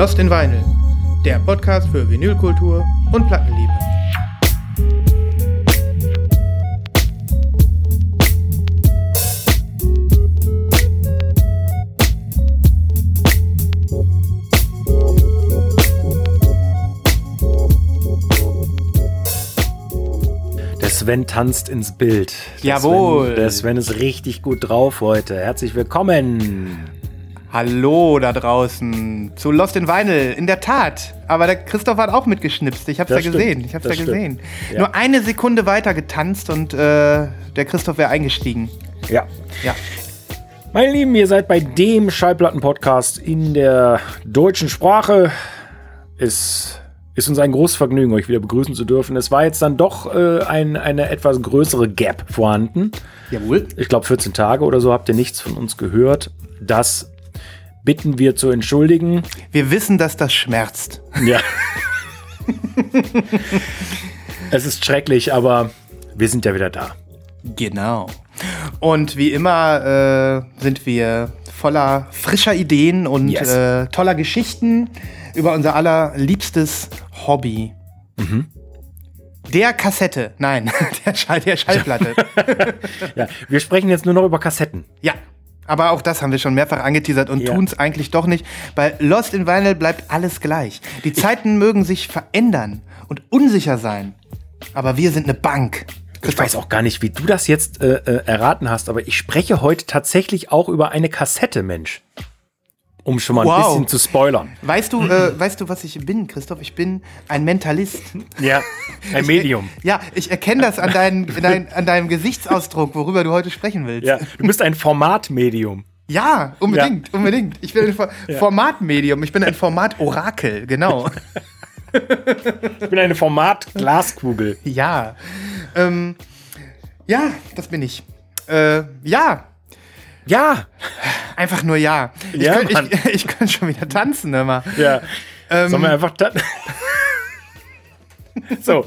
Lost in Vinyl, der Podcast für Vinylkultur und Plattenliebe. Der Sven tanzt ins Bild. Der Jawohl. Sven, der Sven ist richtig gut drauf heute. Herzlich willkommen. Hallo da draußen zu Lost in Vinyl. In der Tat. Aber der Christoph hat auch mitgeschnipst. Ich hab's Das ja stimmt. gesehen. Ich hab's Das ja gesehen. Ja. Nur eine Sekunde weiter getanzt und äh, der Christoph wäre eingestiegen. Ja. Ja. Meine Lieben, ihr seid bei dem Schallplatten-Podcast in der deutschen Sprache. Es ist uns ein großes Vergnügen, euch wieder begrüßen zu dürfen. Es war jetzt dann doch äh, ein, eine etwas größere Gap vorhanden. Jawohl. Ich glaube, 14 Tage oder so habt ihr nichts von uns gehört. Das bitten wir zu entschuldigen. Wir wissen, dass das schmerzt. Ja. es ist schrecklich, aber wir sind ja wieder da. Genau. Und wie immer äh, sind wir voller frischer Ideen und Yes. äh, toller Geschichten über unser allerliebstes Hobby. Mhm. Der Kassette. Nein, der, Schall, der Schallplatte. Ja, wir sprechen jetzt nur noch über Kassetten. ja. Aber auch das haben wir schon mehrfach angeteasert und Ja. tun es eigentlich doch nicht. Bei Lost in Vinyl bleibt alles gleich. Die Zeiten mögen sich verändern und unsicher sein. Aber wir sind eine Bank. Ich weiß auch gar nicht, wie du das jetzt äh, äh, erraten hast, aber ich spreche heute tatsächlich auch über eine Kassette, Mensch. Um schon mal ein Wow. bisschen zu spoilern. Weißt du, äh, weißt du, was ich bin, Christoph? Ich bin ein Mentalist. Ja, ein Medium. Ja, ich erkenne das an, dein, dein, an deinem Gesichtsausdruck, worüber du heute sprechen willst. Ja, du bist ein Formatmedium. Ja, unbedingt, unbedingt. Ich bin ein For Ja. Formatmedium, ich bin ein Formatorakel, genau. Ich bin eine Format-Glaskugel. ja. Ähm, ja, das bin ich. Äh, ja, Ja, einfach nur ja. Ich Ja, könnte Mann. ich, ich könnt schon wieder tanzen immer. ja. Sollen wir einfach da So.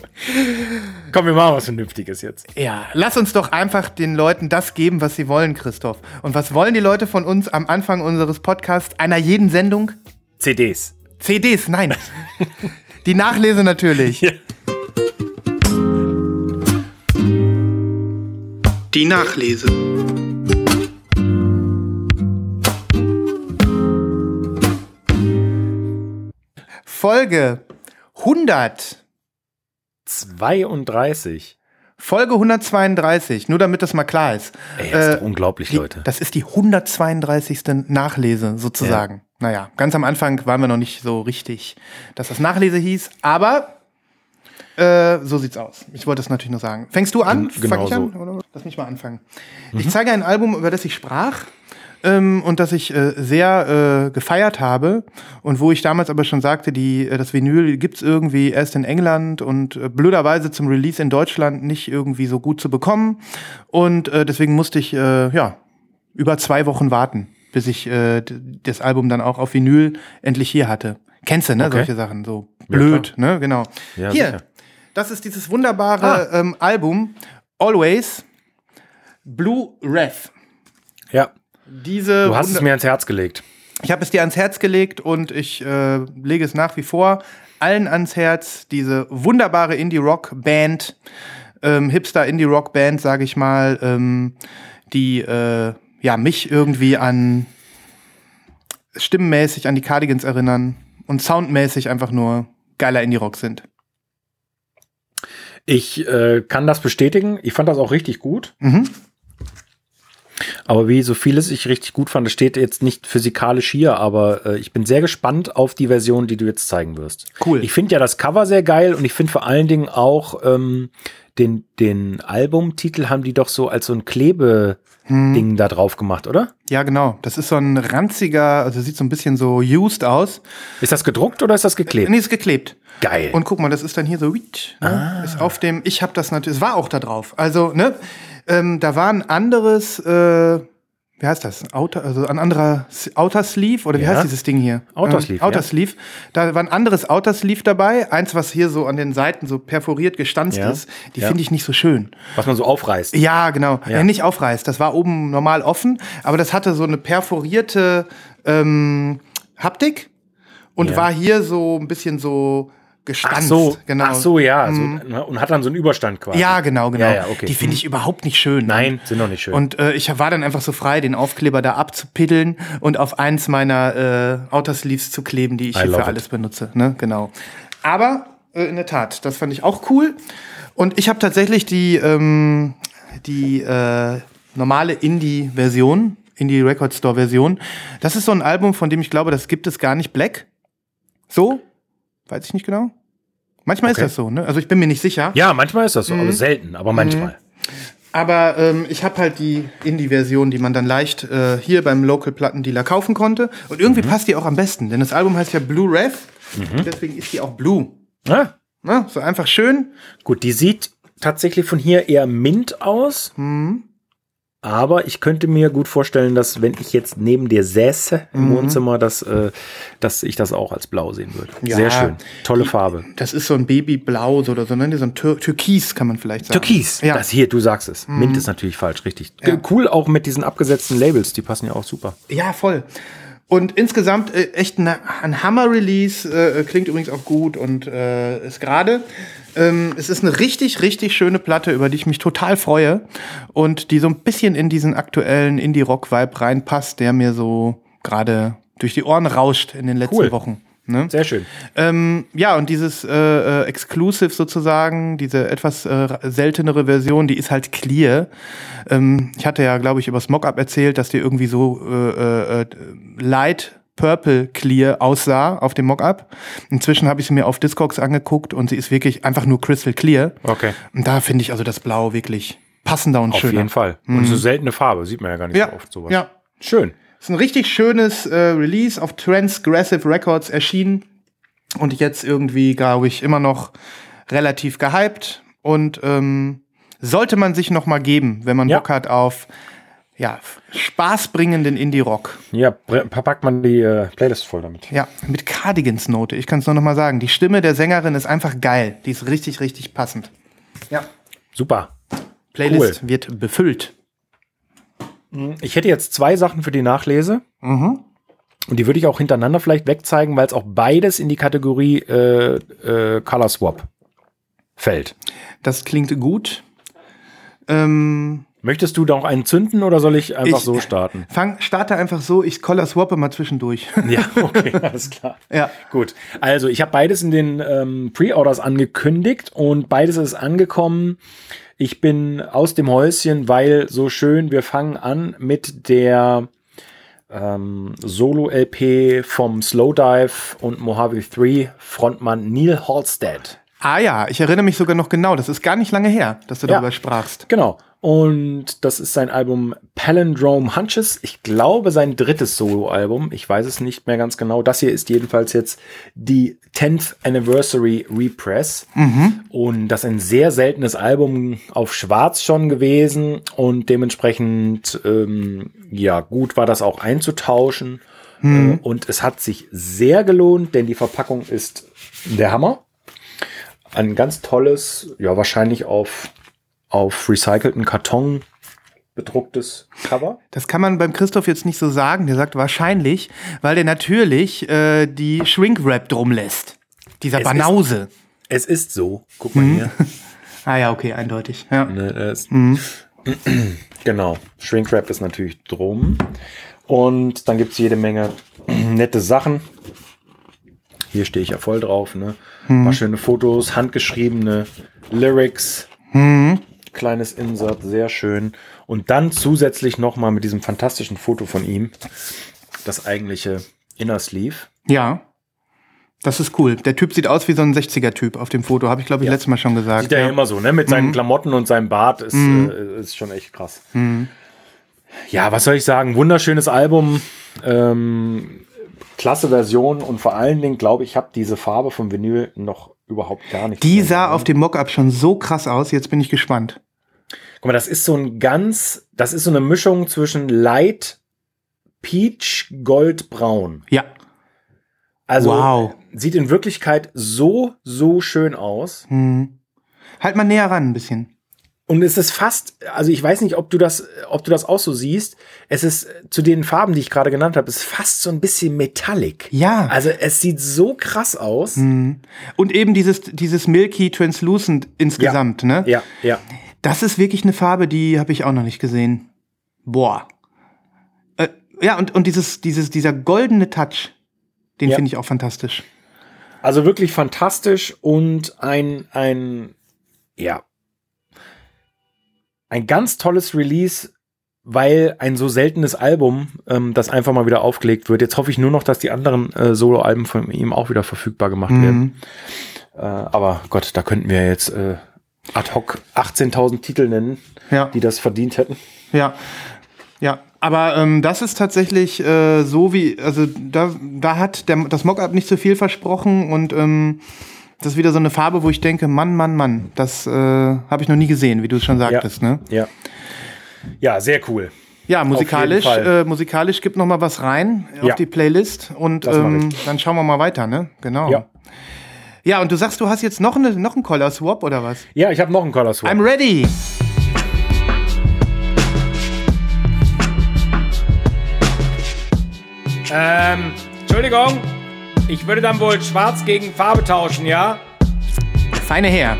Komm, wir machen was Vernünftiges jetzt. Ja, lass uns doch einfach den Leuten das geben, was sie wollen, Christoph. Und was wollen die Leute von uns am Anfang unseres Podcasts, einer jeden Sendung? CDs. CDs, nein. Die Nachlese natürlich. Ja. Die Nachlese. Folge 100. 32. Folge 132, nur damit das mal klar ist. Ey, das ist Äh, doch unglaublich, Die, Leute. Das ist die 132. Nachlese sozusagen. Naja, ganz am Anfang waren wir noch nicht so richtig, dass das Nachlese hieß, aber äh, so sieht's aus. Ich wollte es natürlich nur sagen. Fängst du an? Gen- Fang ich genau an? Oder? Lass mich mal anfangen. Ich zeige ein Album, über das ich sprach. Ähm, und das ich äh, sehr äh, gefeiert habe und wo ich damals aber schon sagte, die, äh, das Vinyl gibt's irgendwie erst in England und äh, blöderweise zum Release in Deutschland nicht irgendwie so gut zu bekommen und äh, deswegen musste ich äh, ja über zwei Wochen warten, bis ich äh, das Album dann auch auf Vinyl endlich hier hatte. Kennst du, ne? Okay. Solche Sachen, so blöd, ne? Genau. Ja, hier, sicher. das ist dieses wunderbare ähm, Album Always Blue Wrath. Ja, Diese du hast es wunder- mir ans Herz gelegt. ich habe es dir ans Herz gelegt und ich äh, lege es nach wie vor allen ans Herz. Diese wunderbare Indie-Rock-Band, ähm, Hipster-Indie-Rock-Band, sage ich mal, ähm, die äh, ja, mich irgendwie an stimmenmäßig an die Cardigans erinnern und soundmäßig einfach nur geiler Indie-Rock sind. Ich äh, kann das bestätigen. Ich fand das auch richtig gut. Mhm. Aber wie so vieles ich richtig gut fand, das steht jetzt nicht physikalisch hier, aber äh, ich bin sehr gespannt auf die Version, die du jetzt zeigen wirst. Cool. Ich finde ja das Cover sehr geil und ich finde vor allen Dingen auch ähm, den, den Albumtitel haben die doch so als so ein Klebeding da drauf gemacht, oder? Ja, genau. Das ist so ein ranziger, also sieht so ein bisschen so used aus. Ist das gedruckt oder ist das geklebt? Nee, ist geklebt. Geil. Und guck mal, das ist dann hier so, ne? Ah. ist auf dem, ich habe das natürlich, es war auch da drauf. Also, ne, ähm, da war ein anderes, äh, wie heißt das? Outer, also ein anderer Outer Sleeve oder wie Ja. heißt dieses Ding hier? Outer Ähm, Sleeve, Outer ja. Sleeve. Da war ein anderes Outer Sleeve dabei, eins, was hier so an den Seiten so perforiert gestanzt Ja. ist. Die Ja. finde ich nicht so schön. Was man so aufreißt. Ja, genau. Ja. Ja. nicht aufreißt. Das war oben normal offen, aber das hatte so eine perforierte ähm, Haptik. und Ja. war hier so ein bisschen so gestanzt. Ach so, genau. ach so, ja. So, ne, und hat dann so einen Überstand quasi. Ja, genau, genau. Ja, ja, okay. Die finde ich überhaupt nicht schön. Nein, sind doch nicht schön. Und äh, ich war dann einfach so frei, den Aufkleber da abzupiddeln und auf eins meiner äh, Outer Sleeves zu kleben, die ich hier für it. alles benutze. Ne? Genau. Aber äh, in der Tat, das fand ich auch cool. Und ich habe tatsächlich die, ähm, die äh, normale Indie-Version, Indie Record Store-Version. Das ist so ein Album, von dem ich glaube, das gibt es gar nicht. Black? So? Weiß ich nicht genau. Manchmal Okay. ist das so, ne? Also ich bin mir nicht sicher. ja, manchmal ist das Mhm. so, aber selten, aber manchmal. Aber ähm, ich habe halt die Indie-Version, die man dann leicht äh, hier beim Local-Plattendealer kaufen konnte. Und irgendwie passt die auch am besten, denn das Album heißt ja Blue Rev. Deswegen ist die auch Blue. Ah, Ne? So einfach schön. gut, die sieht tatsächlich von hier eher mint aus. Mhm. Aber ich könnte mir gut vorstellen, dass wenn ich jetzt neben dir säße im Mhm. Wohnzimmer, dass, äh, dass ich das auch als blau sehen würde. Ja. Sehr schön. Tolle Farbe. Das ist so ein Babyblau so oder so, ne? So ein Tür Türkis kann man vielleicht sagen. Türkis. Ja. Mhm. Das hier, du sagst es. Mint ist natürlich falsch, richtig. Cool auch mit diesen abgesetzten Labels, die passen ja auch super. Ja, voll. Und insgesamt äh, echt ein, ein Hammer-Release, äh, klingt übrigens auch gut und äh, ist gerade. Ähm, es ist eine richtig, richtig schöne Platte, über die ich mich total freue und die so ein bisschen in diesen aktuellen Indie-Rock-Vibe reinpasst, der mir so gerade durch die Ohren rauscht in den letzten Cool. Wochen. Ne? Sehr schön. Ähm, ja, und dieses äh, äh, Exclusive sozusagen, diese etwas äh, seltenere Version, die ist halt clear. Ähm, ich hatte ja, glaube ich, über Mock-Up erzählt, dass die irgendwie so äh, äh, light purple clear aussah auf dem Mock-Up. Inzwischen habe ich sie mir auf Discogs angeguckt und sie ist wirklich einfach nur crystal clear. Okay. Und da finde ich also das Blau wirklich passender und Auf schöner. jeden Fall. Und so seltene Farbe, sieht man ja gar nicht Ja, so oft sowas. ja. Schön. ist ein richtig schönes äh, Release auf Transgressive Records erschienen und jetzt irgendwie, glaube ich, immer noch relativ gehypt und ähm, sollte man sich noch mal geben, wenn man Ja. Bock hat auf ja, spaßbringenden Indie-Rock. Ja, packt man die äh, Playlist voll damit. Ja, mit Cardigans-Note. Ich kann es nur noch mal sagen. Die Stimme der Sängerin ist einfach geil. Die ist richtig, richtig passend. Ja. Super. Playlist wird befüllt. Ich hätte jetzt zwei Sachen für die Nachlese. Mhm. Und die würde ich auch hintereinander vielleicht wegzeigen, weil es auch beides in die Kategorie äh, äh, Color Swap fällt. Das klingt gut. Ähm, Möchtest du da auch einen zünden oder soll ich einfach Ich- so starten? fang, starte einfach so, ich color swappe mal zwischendurch. Ja, okay, alles klar. ja. Gut, also ich habe beides in den ähm, Pre-Orders angekündigt und beides ist angekommen. Ich bin aus dem Häuschen, weil so schön, wir fangen an mit der ähm, Solo-LP vom Slowdive und Mojave 3 Frontmann Neil Halstead. Ah ja, ich erinnere mich sogar noch genau. Das ist gar nicht lange her, dass du Ja. darüber sprachst. Genau. Und das ist sein Album Palindrome Hunches. Ich glaube, sein drittes Soloalbum. Ich weiß es nicht mehr ganz genau. Das hier ist jedenfalls jetzt die 10th Anniversary Repress. Und das ist ein sehr seltenes Album auf Schwarz schon gewesen. Und dementsprechend, ähm, ja, gut war das auch einzutauschen. Äh, Und es hat sich sehr gelohnt, denn die Verpackung ist der Hammer. Ein ganz tolles, ja, wahrscheinlich auf auf recycelten Karton bedrucktes Cover. Das kann man beim Christoph jetzt nicht so sagen. Der sagt wahrscheinlich, weil der natürlich äh, die Shrink-Wrap drum lässt. Dieser Es Banause. Es ist so. Guck mal hier. Ah ja, okay, eindeutig. Ja. Ne, das- Genau. Shrinkwrap ist natürlich drum. Und dann gibt es jede Menge nette Sachen. Hier stehe ich ja voll drauf. Ne? Ein paar schöne Fotos, handgeschriebene Lyrics. Kleines Insert, sehr schön. Und dann zusätzlich nochmal mit diesem fantastischen Foto von ihm das eigentliche Inner Sleeve. ja. Das ist cool. Der Typ sieht aus wie so ein 60er-Typ auf dem Foto. Habe ich, glaube ich, Ja. letztes Mal schon gesagt. Sieht er ja immer so, ne? Mit seinen Klamotten und seinem Bart ist, äh, ist schon echt krass. Ja, was soll ich sagen? Wunderschönes Album. Ähm, klasse Version und vor allen Dingen, glaube ich, habe diese Farbe vom Vinyl noch überhaupt gar nicht. Die sah auf dem Mockup schon so krass aus. Jetzt bin ich gespannt. Guck mal, das ist so ein ganz, das ist so eine Mischung zwischen Light, Peach, Gold, Braun. Ja. Also Wow. sieht in Wirklichkeit so, so schön aus. Hm. Halt mal näher ran ein bisschen. Und es ist fast, also ich weiß nicht, ob du das, ob du das auch so siehst. Es ist zu den Farben, die ich gerade genannt habe, ist fast so ein bisschen metallic. Ja. Also es sieht so krass aus. Und eben dieses, dieses Milky Translucent insgesamt, ne? Ja, ja. Das ist wirklich eine Farbe, die habe ich auch noch nicht gesehen. Boah. Äh, ja, und, und dieses, dieses, dieser goldene Touch, den Ja. finde ich auch fantastisch. Also wirklich fantastisch und ein, ein, ja, ein ganz tolles Release, weil ein so seltenes Album, ähm, das einfach mal wieder aufgelegt wird. Jetzt hoffe ich nur noch, dass die anderen äh, Solo-Alben von ihm auch wieder verfügbar gemacht werden. Mhm. Äh, aber Gott, da könnten wir jetzt äh, ad hoc 18.000 Titel nennen, Ja. die das verdient hätten. Ja, ja. Aber ähm, das ist tatsächlich äh, so wie, also da, da hat der, das Mockup nicht so viel versprochen und ähm, das ist wieder so eine Farbe, wo ich denke, Mann, Mann, Mann, das äh, habe ich noch nie gesehen, wie du es schon sagtest, ne? Ja. Ja, sehr cool. Ja, musikalisch, äh, musikalisch gibt noch mal was rein Ja. auf die Playlist und ähm, dann schauen wir mal weiter, ne? Genau. Ja. Ja, und du sagst, du hast jetzt noch, eine, noch einen Color Swap oder was? Ja, ich habe noch einen Color Swap. I'm ready. Ähm, Entschuldigung, ich würde dann wohl schwarz gegen Farbe tauschen, ja? Feine her.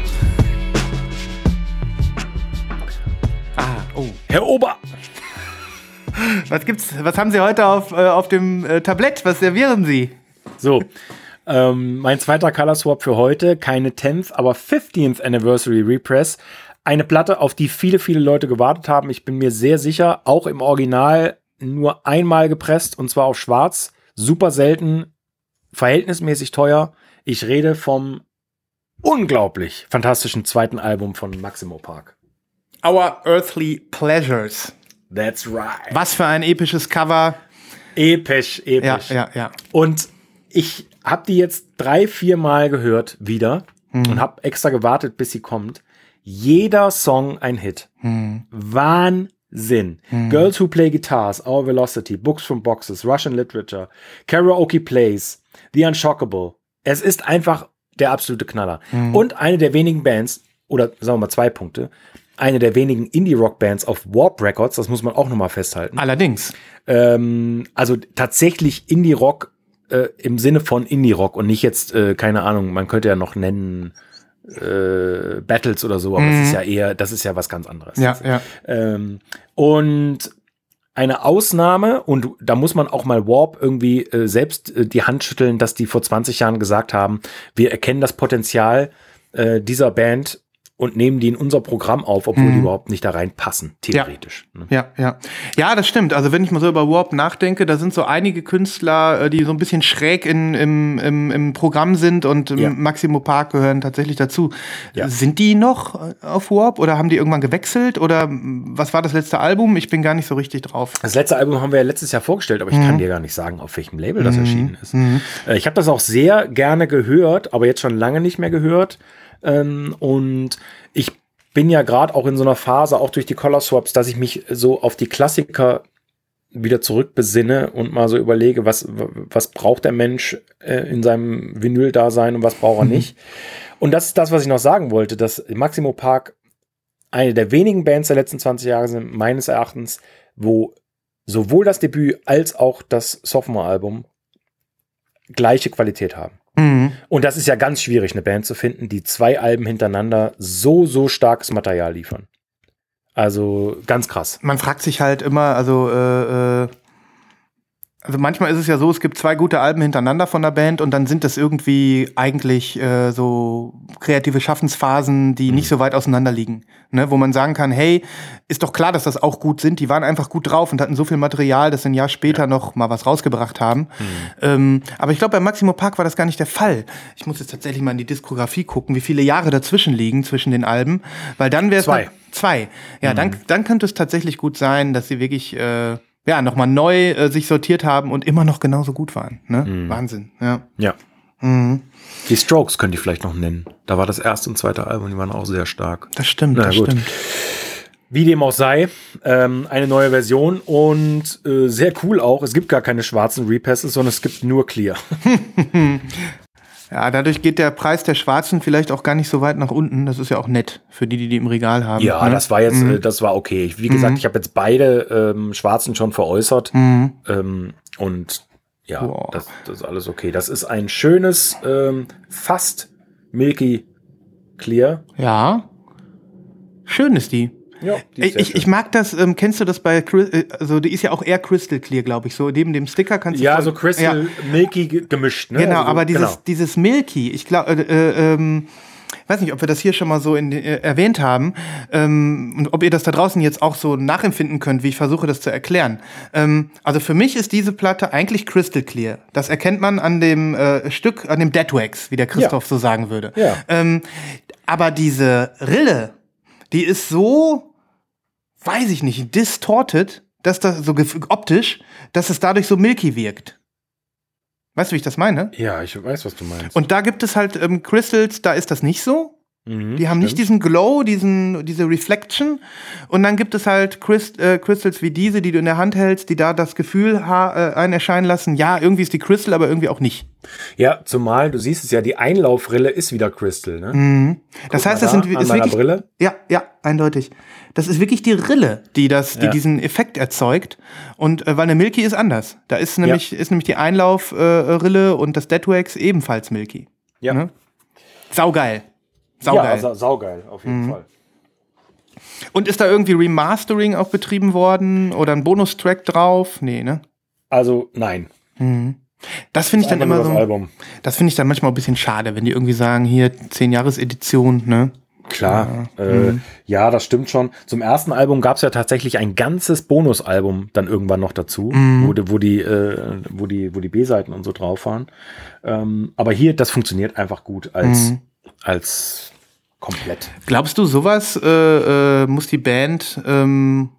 Ah, oh. Herr Ober! Was gibt's? Was haben Sie heute auf, äh, auf dem äh, Tablett? Was servieren Sie? So, ähm, mein zweiter Color Swap für heute, keine 10th, aber 15th Anniversary Repress. Eine Platte, auf die viele, viele Leute gewartet haben. Ich bin mir sehr sicher, auch im Original nur einmal gepresst und zwar auf schwarz. Super selten, verhältnismäßig teuer. Ich rede vom unglaublich fantastischen zweiten Album von Maximo Park. Our Earthly Pleasures. That's right. Was für ein episches Cover. Episch, Ja, episch. ja, ja. Und ich habe die jetzt drei, vier Mal gehört wieder und habe extra gewartet, bis sie kommt. Jeder Song ein Hit. Wahnsinn. Girls Who Play Guitars, Our Velocity, Books from Boxes, Russian Literature, Karaoke Plays, The Unshockable. Es ist einfach der absolute Knaller. Und eine der wenigen Bands, oder sagen wir mal zwei Punkte, eine der wenigen Indie-Rock-Bands auf Warp Records, das muss man auch nochmal festhalten. Allerdings. Ähm, also tatsächlich Indie-Rock äh, im Sinne von Indie-Rock und nicht jetzt, äh, keine Ahnung, man könnte ja noch nennen äh, Battles oder so, aber das ist ja eher, das ist ja was ganz anderes. Ja, ja. Ähm, und eine Ausnahme, und da muss man auch mal Warp irgendwie äh, selbst äh, die Hand schütteln, dass die vor 20 Jahren gesagt haben, wir erkennen das Potenzial äh, dieser Band und nehmen die in unser Programm auf, obwohl die überhaupt nicht da reinpassen, theoretisch. Ne? Ja, ja. Ja, das stimmt. Also wenn ich mal so über Warp nachdenke, da sind so einige Künstler, äh, die so ein bisschen schräg in, im, im, im Programm sind und ähm, Ja. Maximo Park gehören tatsächlich dazu. Ja. Sind die noch äh, auf Warp oder haben die irgendwann gewechselt oder was war das letzte Album? Ich bin gar nicht so richtig drauf. Das letzte Album haben wir ja letztes Jahr vorgestellt, aber ich kann dir gar nicht sagen, auf welchem Label das erschienen ist. Äh, Ich habe das auch sehr gerne gehört, aber jetzt schon lange nicht mehr gehört. Ähm, und ich bin ja gerade auch in so einer Phase, auch durch die Color Swaps, dass ich mich so auf die Klassiker wieder zurückbesinne und mal so überlege, was, was braucht der Mensch äh, in seinem Vinyl-Dasein und was braucht er nicht. Und das ist das, was ich noch sagen wollte, dass Maximo Park eine der wenigen Bands der letzten 20 Jahre sind, meines Erachtens, wo sowohl das Debüt als auch das Sophomore-Album gleiche Qualität haben. Mhm. Und das ist ja ganz schwierig, eine Band zu finden, die zwei Alben hintereinander so, so starkes Material liefern. Also ganz krass. Man fragt sich halt immer, also äh, äh, also manchmal ist es ja so, es gibt zwei gute Alben hintereinander von der Band und dann sind das irgendwie eigentlich äh, so kreative Schaffensphasen, die nicht so weit auseinander liegen. Ne? Wo man sagen kann, hey, ist doch klar, dass das auch gut sind. Die waren einfach gut drauf und hatten so viel Material, dass sie ein Jahr später noch mal was rausgebracht haben. Ähm, aber ich glaube, bei Maximo Park war das gar nicht der Fall. Ich muss jetzt tatsächlich mal in die Diskografie gucken, wie viele Jahre dazwischen liegen zwischen den Alben, weil dann wäre es Zwei. Zwei. Ja, dann, dann könnte es tatsächlich gut sein, dass sie wirklich äh, ja, nochmal neu äh, sich sortiert haben und immer noch genauso gut waren. Ne? Wahnsinn, ja. Ja. Die Strokes könnte ich vielleicht noch nennen. Da war das erste und zweite Album, die waren auch sehr stark. Das stimmt, Na das gut. stimmt. Wie dem auch sei, ähm, eine neue Version und äh, sehr cool auch. Es gibt gar keine schwarzen Repasses, sondern es gibt nur Clear. Ja, dadurch geht der Preis der Schwarzen vielleicht auch gar nicht so weit nach unten. Das ist ja auch nett für die, die die im Regal haben. Ja, ne? das war jetzt, äh, das war okay. Wie gesagt, ich habe jetzt beide ähm, Schwarzen schon veräußert. Ähm, und ja, das, das ist alles okay. Das ist ein schönes, ähm, fast Milky Clear. Ja. Schön ist die. Ja, Ich, ich, ich mag das, ähm, kennst du das bei, Chris- äh, also die ist ja auch eher Crystal Clear, glaube ich, so neben dem Sticker kannst du ja, voll- so Crystal Ja. Milky ge- gemischt. Ne? Genau, Also, aber dieses, genau. dieses Milky, ich glaube, äh, äh, ähm, weiß nicht, ob wir das hier schon mal so in, äh, erwähnt haben ähm, und ob ihr das da draußen jetzt auch so nachempfinden könnt, wie ich versuche, das zu erklären. Ähm, also für mich ist diese Platte eigentlich Crystal Clear. Das erkennt man an dem äh, Stück, an dem Deadwax, wie der Christoph so sagen würde. Ja. Ähm, aber diese Rille, die ist so, weiß ich nicht, distorted, dass das so optisch, dass es dadurch so milky wirkt. Weißt du, wie ich das meine? Ja, ich weiß, was du meinst. Und da gibt es halt ähm, Crystals, da ist das nicht so. Mhm, Die haben nicht stimmt. diesen Glow, diesen, diese Reflection. Und dann gibt es halt Christ, äh, Crystals wie diese, die du in der Hand hältst, die da das Gefühl ha äh, einen erscheinen lassen, ja, irgendwie ist die Crystal, aber irgendwie auch nicht. Ja, zumal, du siehst es ja, die Einlaufrille ist wieder Crystal, ne? Das Guck heißt, das da, sind an ist wirklich, Brille. Ja, ja, eindeutig. Das ist wirklich die Rille, die das, die Ja. diesen Effekt erzeugt. Und äh, weil eine Milky ist anders. Da ist nämlich, ist nämlich die Einlaufrille äh, und das Deadwax ebenfalls Milky. Ja. Ne? Saugeil. Ja, Saugeil. sa saugeil, auf Mhm. jeden Fall. Und ist da irgendwie Remastering auch betrieben worden oder ein Bonustrack drauf? Nee, ne? Also, nein. Das finde ich dann immer das so. Album. Das finde ich dann manchmal ein bisschen schade, wenn die irgendwie sagen, hier 10 Jahres Edition, ne? Klar, äh, Mhm. ja, das stimmt schon. Zum ersten Album gab es ja tatsächlich ein ganzes Bonusalbum dann irgendwann noch dazu, Mhm. wo, die- wo die, äh, wo die, wo die B-Seiten und so drauf waren. Ähm, aber hier, das funktioniert einfach gut als, Mhm. als komplett. Glaubst du, sowas äh, äh, muss die Band ähm,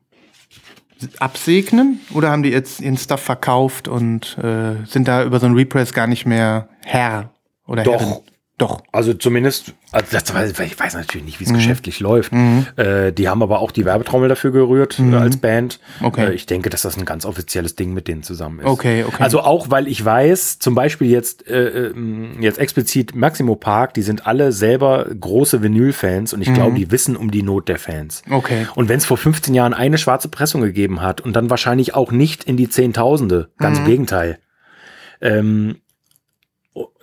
absegnen? Oder haben die jetzt ihren Stuff verkauft und äh, sind da über so ein Repress gar nicht mehr Herr oder Doch. Herrin? Doch. Also zumindest, also das, ich weiß natürlich nicht, wie es Mhm. geschäftlich läuft. Äh, die haben aber auch die Werbetrommel dafür gerührt äh, als Band. Mhm. Okay. Äh, ich denke, dass das ein ganz offizielles Ding mit denen zusammen ist. Okay, okay. Also auch, weil ich weiß, zum Beispiel jetzt, äh, ähm, jetzt explizit Maximo Park, die sind alle selber große Vinyl-Fans und ich glaube, die wissen um die Not der Fans. Mhm. Okay. Und wenn es vor 15 Jahren eine schwarze Pressung gegeben hat und dann wahrscheinlich auch nicht in die Zehntausende, ganz Mhm. im Gegenteil, ähm,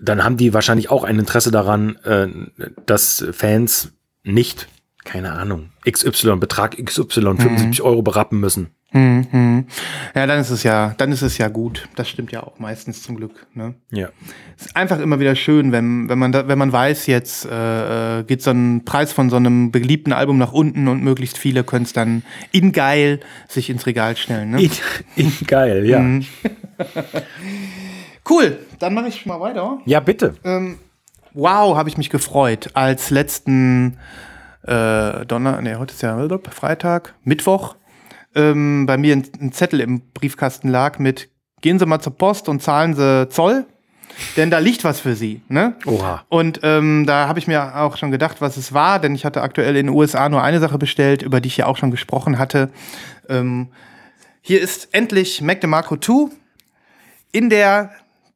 dann haben die wahrscheinlich auch ein Interesse daran, äh, dass Fans nicht, keine Ahnung, XY, Betrag XY, 75 Euro berappen müssen. Hm, hm. Ja, dann ist es ja, dann ist es ja gut. Das stimmt ja auch meistens zum Glück. Ne? Ja. Es ist einfach immer wieder schön, wenn, wenn, man, da, wenn man weiß, jetzt äh, äh, geht so ein Preis von so einem beliebten Album nach unten und möglichst viele können es dann in geil sich ins Regal stellen. Ne? In, in geil, ja. Mhm. Cool, dann mache ich mal weiter. Ja, bitte. Wow, habe ich mich gefreut, als letzten äh, Donner, nee, heute ist ja Freitag, Mittwoch, ähm, bei mir ein, ein Zettel im Briefkasten lag mit Gehen Sie mal zur Post und zahlen Sie Zoll, denn da liegt was für Sie. Ne? Oha. Und ähm, da habe ich mir auch schon gedacht, was es war, denn ich hatte aktuell in den USA nur eine Sache bestellt, über die ich ja auch schon gesprochen hatte. Ähm, hier ist endlich Mac DeMarco 2 in der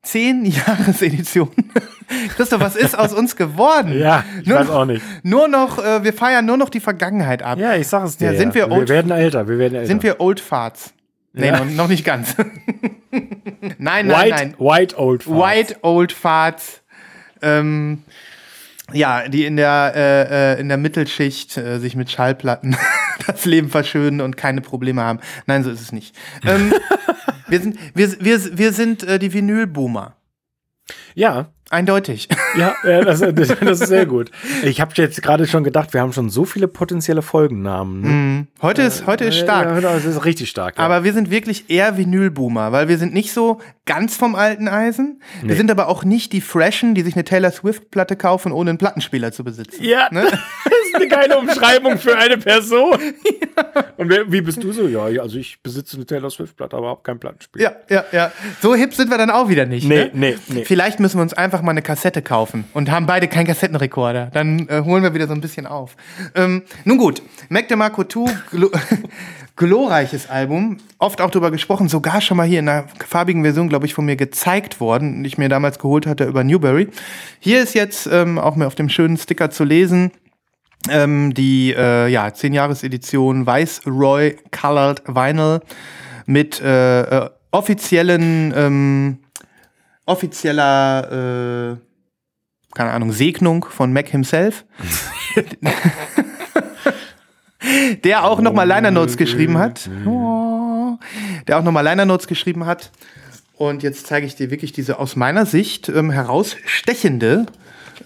10-Jahres-Edition. Christoph, was ist aus uns geworden? Ja, ich nur weiß noch, auch nicht. Nur noch, äh, wir feiern nur noch die Vergangenheit ab. Ja, ich sag es dir. Ja, sind wir wir old- werden älter, wir werden älter. Sind wir Old Farts? Nee, Ja. noch, noch nicht ganz. nein, nein, white, nein. white old Farts. White Old Farts. Ähm, ja, die in der, äh, äh, in der Mittelschicht äh, sich mit Schallplatten das Leben verschönen und keine Probleme haben. Nein, so ist es nicht. Ähm, wir sind, wir, wir, wir sind äh, die Vinyl-Boomer. Ja, Eindeutig. ja, das, das, ist sehr gut. Ich habe jetzt gerade schon gedacht, wir haben schon so viele potenzielle Folgennamen. Ne? Heute ist, heute ist stark. Ja, das ist richtig stark. Ja. Aber wir sind wirklich eher Vinyl-Boomer, weil wir sind nicht so ganz vom alten Eisen. Wir Nee. sind aber auch nicht die Freshen, die sich eine Taylor Swift-Platte kaufen, ohne einen Plattenspieler zu besitzen. ja, Ne? eine geile Umschreibung für eine Person. Und wer, wie bist du so? Ja, ja, also ich besitze eine Taylor Swift-Platte, aber habe kein Plattenspiel. Ja, ja, ja. So hip sind wir dann auch wieder nicht. Nee, ne? nee, nee. Vielleicht müssen wir uns einfach mal eine Kassette kaufen und haben beide keinen Kassettenrekorder. Dann äh, holen wir wieder so ein bisschen auf. Ähm, nun gut, Mac DeMarco 2, glo glorreiches Album. Oft auch drüber gesprochen, sogar schon mal hier in einer farbigen Version, glaube ich, von mir gezeigt worden, die ich mir damals geholt hatte über Newberry. Hier ist jetzt ähm, auch mir auf dem schönen Sticker zu lesen, ähm, die äh, ja, 10-Jahres-Edition Viceroy Colored Vinyl mit äh, äh, offiziellen, ähm, offizieller, äh, keine Ahnung, Segnung von Mac himself. der auch nochmal Liner Notes geschrieben hat. Oh, der auch nochmal Liner Notes geschrieben hat. Und jetzt zeige ich dir wirklich diese aus meiner Sicht ähm, herausstechende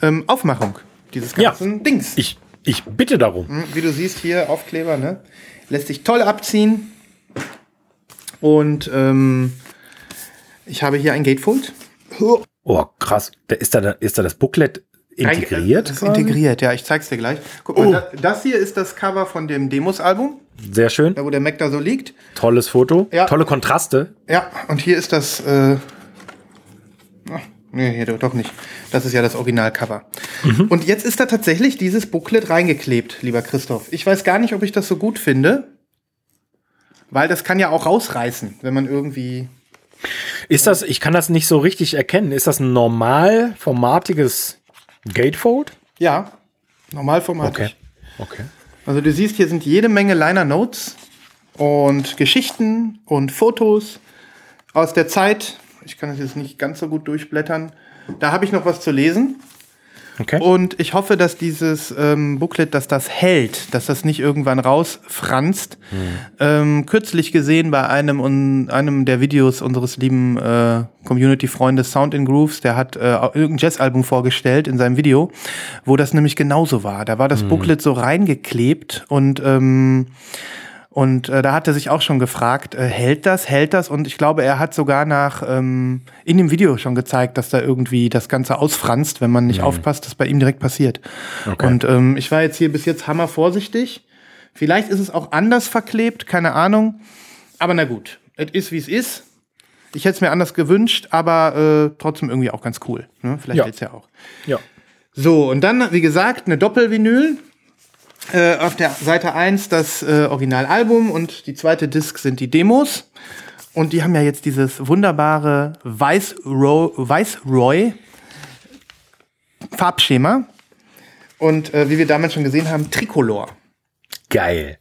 ähm, Aufmachung dieses Ja. ganzen Dings. Ich, ich bitte darum. Hm, Wie du siehst hier, Aufkleber, ne? Lässt sich toll abziehen. Und ähm, ich habe hier ein Gatefold. Oh, krass. Da ist, da, ist da das Booklet integriert? Das ist quasi? integriert, ja, ich zeig's dir gleich. Guck Oh. mal, da, das hier ist das Cover von dem Demos-Album, Sehr schön. da wo der Mac da so liegt. Tolles Foto. Ja. Tolle Kontraste. Ja, und hier ist das. Äh, nee, hier doch nicht. Das ist ja das Originalcover. Und jetzt ist da tatsächlich dieses Booklet reingeklebt, lieber Christoph. Ich weiß gar nicht, ob ich das so gut finde. Weil das kann ja auch rausreißen, wenn man irgendwie. Ist das, ich kann das nicht so richtig erkennen. Ist das ein normal formatiges Gatefold? Ja, normalformatig. Okay. Also du siehst, hier sind jede Menge Liner Notes und Geschichten und Fotos aus der Zeit. Ich kann das jetzt nicht ganz so gut durchblättern. Da habe ich noch was zu lesen. Okay. Und ich hoffe, dass dieses ähm, Booklet, dass das hält, dass das nicht irgendwann rausfranst. Ähm, kürzlich gesehen bei einem, un, einem der Videos unseres lieben äh, Community-Freundes Sound in Grooves, der hat äh, irgendein Jazz-Album vorgestellt in seinem Video, wo das nämlich genauso war. Da war das Booklet so reingeklebt und ähm, und äh, da hat er sich auch schon gefragt, äh, hält das, hält das? Und ich glaube, er hat sogar nach ähm, in dem Video schon gezeigt, dass da irgendwie das Ganze ausfranst, wenn man nicht aufpasst, das bei ihm direkt passiert. Okay. Und ähm, ich war jetzt hier bis jetzt hammer vorsichtig. Vielleicht ist es auch anders verklebt, keine Ahnung. Aber na gut, es ist wie es ist. Ich hätte es mir anders gewünscht, aber äh, trotzdem irgendwie auch ganz cool. Ne? Vielleicht Ja. hält's ja auch. Ja. So, und dann, wie gesagt, eine Doppelvinyl. Äh, auf der Seite 1 das äh, Originalalbum und die zweite Disc sind die Demos. Und die haben ja jetzt dieses wunderbare Viceroy, Viceroy Farbschema. Und äh, wie wir damals schon gesehen haben, Tricolor. Geil.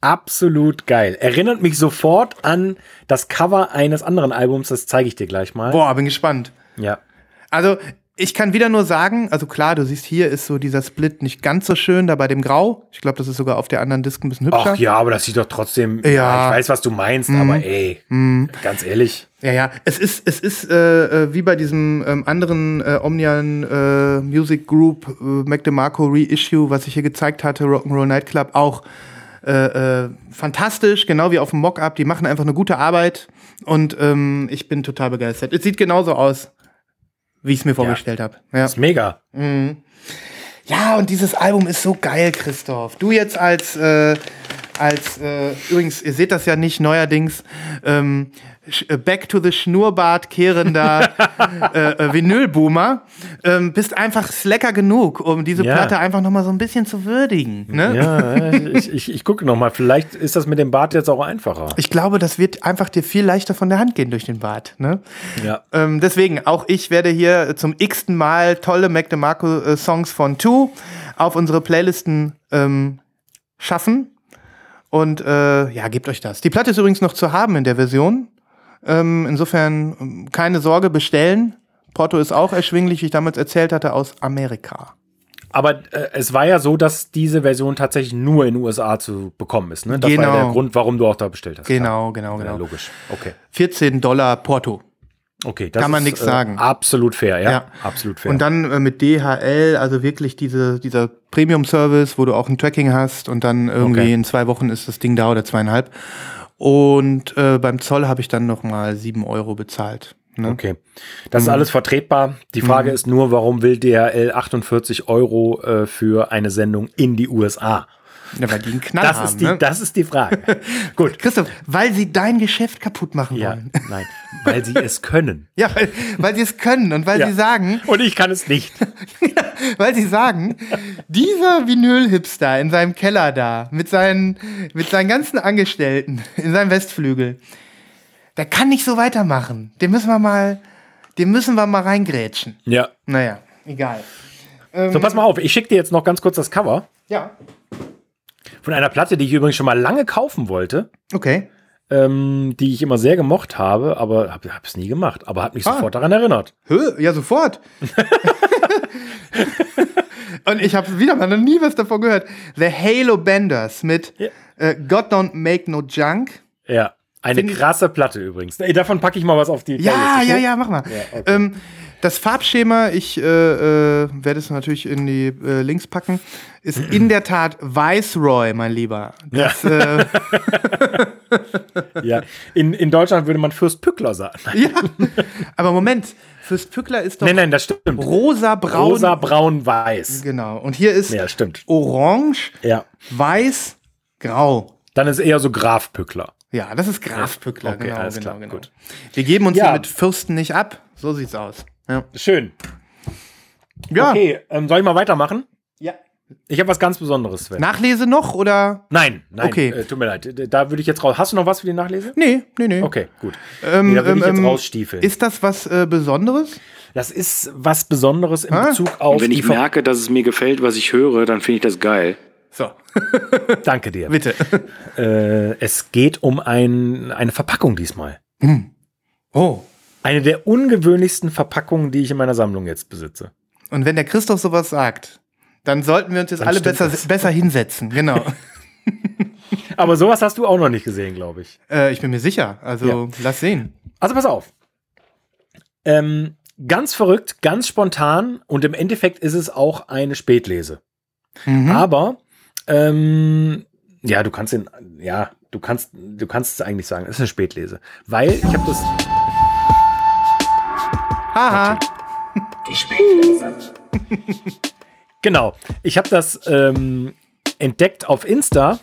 Absolut geil. Erinnert mich sofort an das Cover eines anderen Albums, das zeige ich dir gleich mal. Boah, bin gespannt. Ja. Also, ich kann wieder nur sagen, also klar, du siehst hier ist so dieser Split nicht ganz so schön, da bei dem Grau. Ich glaube, das ist sogar auf der anderen Disc ein bisschen hübscher. Ach ja, aber das sieht doch trotzdem. Ja. Ich weiß, was du meinst, aber ey, ganz ehrlich. Ja, ja, es ist, es ist äh, äh, wie bei diesem ähm, anderen äh, Omnian äh, Music Group äh, Mac DeMarco Reissue, was ich hier gezeigt hatte, Rock'n'Roll Nightclub, auch äh, äh, fantastisch, genau wie auf dem Mockup. Die machen einfach eine gute Arbeit und ähm, ich bin total begeistert. Es sieht genauso aus, wie ich es mir vorgestellt habe. Ja. Ist mega. Ja, und dieses Album ist so geil, Christoph. Du jetzt als, äh, als äh, übrigens, ihr seht das ja nicht neuerdings, ähm, äh, Back to the Schnurrbart kehrender äh, äh, Vinylboomer, ähm, bist einfach slacker genug, um diese Ja. Platte einfach nochmal so ein bisschen zu würdigen. Ne? Ja, ich, ich, ich gucke noch mal. Vielleicht ist das mit dem Bart jetzt auch einfacher. Ich glaube, das wird einfach dir viel leichter von der Hand gehen durch den Bart. Ne? Ja. Ähm, deswegen, auch ich werde hier zum x-ten Mal tolle Mac DeMarco-Songs von Two auf unsere Playlisten ähm, schaffen. Und äh, ja, gebt euch das. Die Platte ist übrigens noch zu haben in der Version. Ähm, insofern ähm, keine Sorge, bestellen. Porto ist auch erschwinglich, wie ich damals erzählt hatte, aus Amerika. Aber äh, es war ja so, dass diese Version tatsächlich nur in den USA zu bekommen ist. Ne? Das war ja Genau. der Grund, warum du auch da bestellt hast. Genau, genau, Ja, genau. logisch. Okay. 14 Dollar Porto. Okay, das Kann man nix sagen. Absolut fair, ja. Ja. Absolut fair. Und dann äh, mit DHL, also wirklich diese, dieser Premium-Service, wo du auch ein Tracking hast und dann irgendwie Okay. in zwei Wochen ist das Ding da oder zweieinhalb. Und äh, beim Zoll habe ich dann noch mal sieben Euro bezahlt. Ne? Okay. Das ist alles vertretbar. Die Frage ist nur, warum will DHL 48 Euro äh, für eine Sendung in die USA? Ja, weil die einen Knall Das, haben. ist, die, ne? das ist die Frage. Gut. Christoph, weil sie dein Geschäft kaputt machen Ja, wollen. nein, weil sie es können. Ja, weil, weil sie es können und weil Ja. sie sagen, Und ich kann es nicht. weil sie sagen, dieser Vinyl-Hipster in seinem Keller da, mit seinen, mit seinen ganzen Angestellten in seinem Westflügel, der kann nicht so weitermachen. Den müssen wir mal, den müssen wir mal reingrätschen. Ja. Naja, egal. So, pass mal auf. Ich schicke dir jetzt noch ganz kurz das Cover Ja, von einer Platte, die ich übrigens schon mal lange kaufen wollte. okay. Ähm, die ich immer sehr gemocht habe, aber habe es nie gemacht, aber hat mich Ah. sofort daran erinnert. Hö, ja, sofort. Und ich habe wieder mal noch nie was davon gehört. The Halo Benders mit Ja. äh, God Don't Make No Junk. Ja, eine Find krasse Platte übrigens. Davon packe ich mal was auf die Ja, Playlist, okay? ja, ja, mach mal. Ja, okay. ähm, das Farbschema, ich äh, äh, werde es natürlich in die äh, Links packen, ist in der Tat Viceroy, mein Lieber. Das, äh, ja. In, in Deutschland würde man Fürst Pückler sagen. ja. Aber Moment, Fürst Pückler ist doch Nein, nein, das stimmt. rosa, braun. Rosa, braun, weiß. Genau. Und hier ist Ja, stimmt. orange, Ja. weiß, grau. Dann ist eher so Graf Pückler. Ja, das ist Graf Pückler, Okay, genau, alles genau, klar, genau. gut. Wir geben uns Ja. hier mit Fürsten nicht ab. So sieht's aus. Ja. Schön. ja. Okay, ähm, soll ich mal weitermachen? ja. Ich habe was ganz Besonderes, Sven. Nachlese noch oder? nein, nein, Okay. äh, tut mir leid. Da würde ich jetzt raus. Hast du noch was für die Nachlese? Nee, nee, nee. Okay, gut. Ähm, nee, da würde ich jetzt ähm, rausstiefeln. Ist das was äh, Besonderes? Das ist was Besonderes in Ah. Bezug auf Und wenn ich merke, dass es mir gefällt, was ich höre, dann finde ich das geil. So, Danke dir. bitte. Äh, es geht um ein, eine Verpackung diesmal. Oh. Eine der ungewöhnlichsten Verpackungen, die ich in meiner Sammlung jetzt besitze. Und wenn der Christoph sowas sagt, dann sollten wir uns jetzt Dann alle besser, das. besser hinsetzen. Genau. Aber sowas hast du auch noch nicht gesehen, glaube ich. äh, ich bin mir sicher. Also, Ja. lass sehen. Also pass auf. Ähm, ganz verrückt, ganz spontan und im Endeffekt ist es auch eine Spätlese. Mhm. Aber ähm, ja, du kannst den, ja, du kannst, du kannst es eigentlich sagen, es ist eine Spätlese, weil ich habe das. Haha. Genau. Ich habe das ähm, entdeckt auf Insta.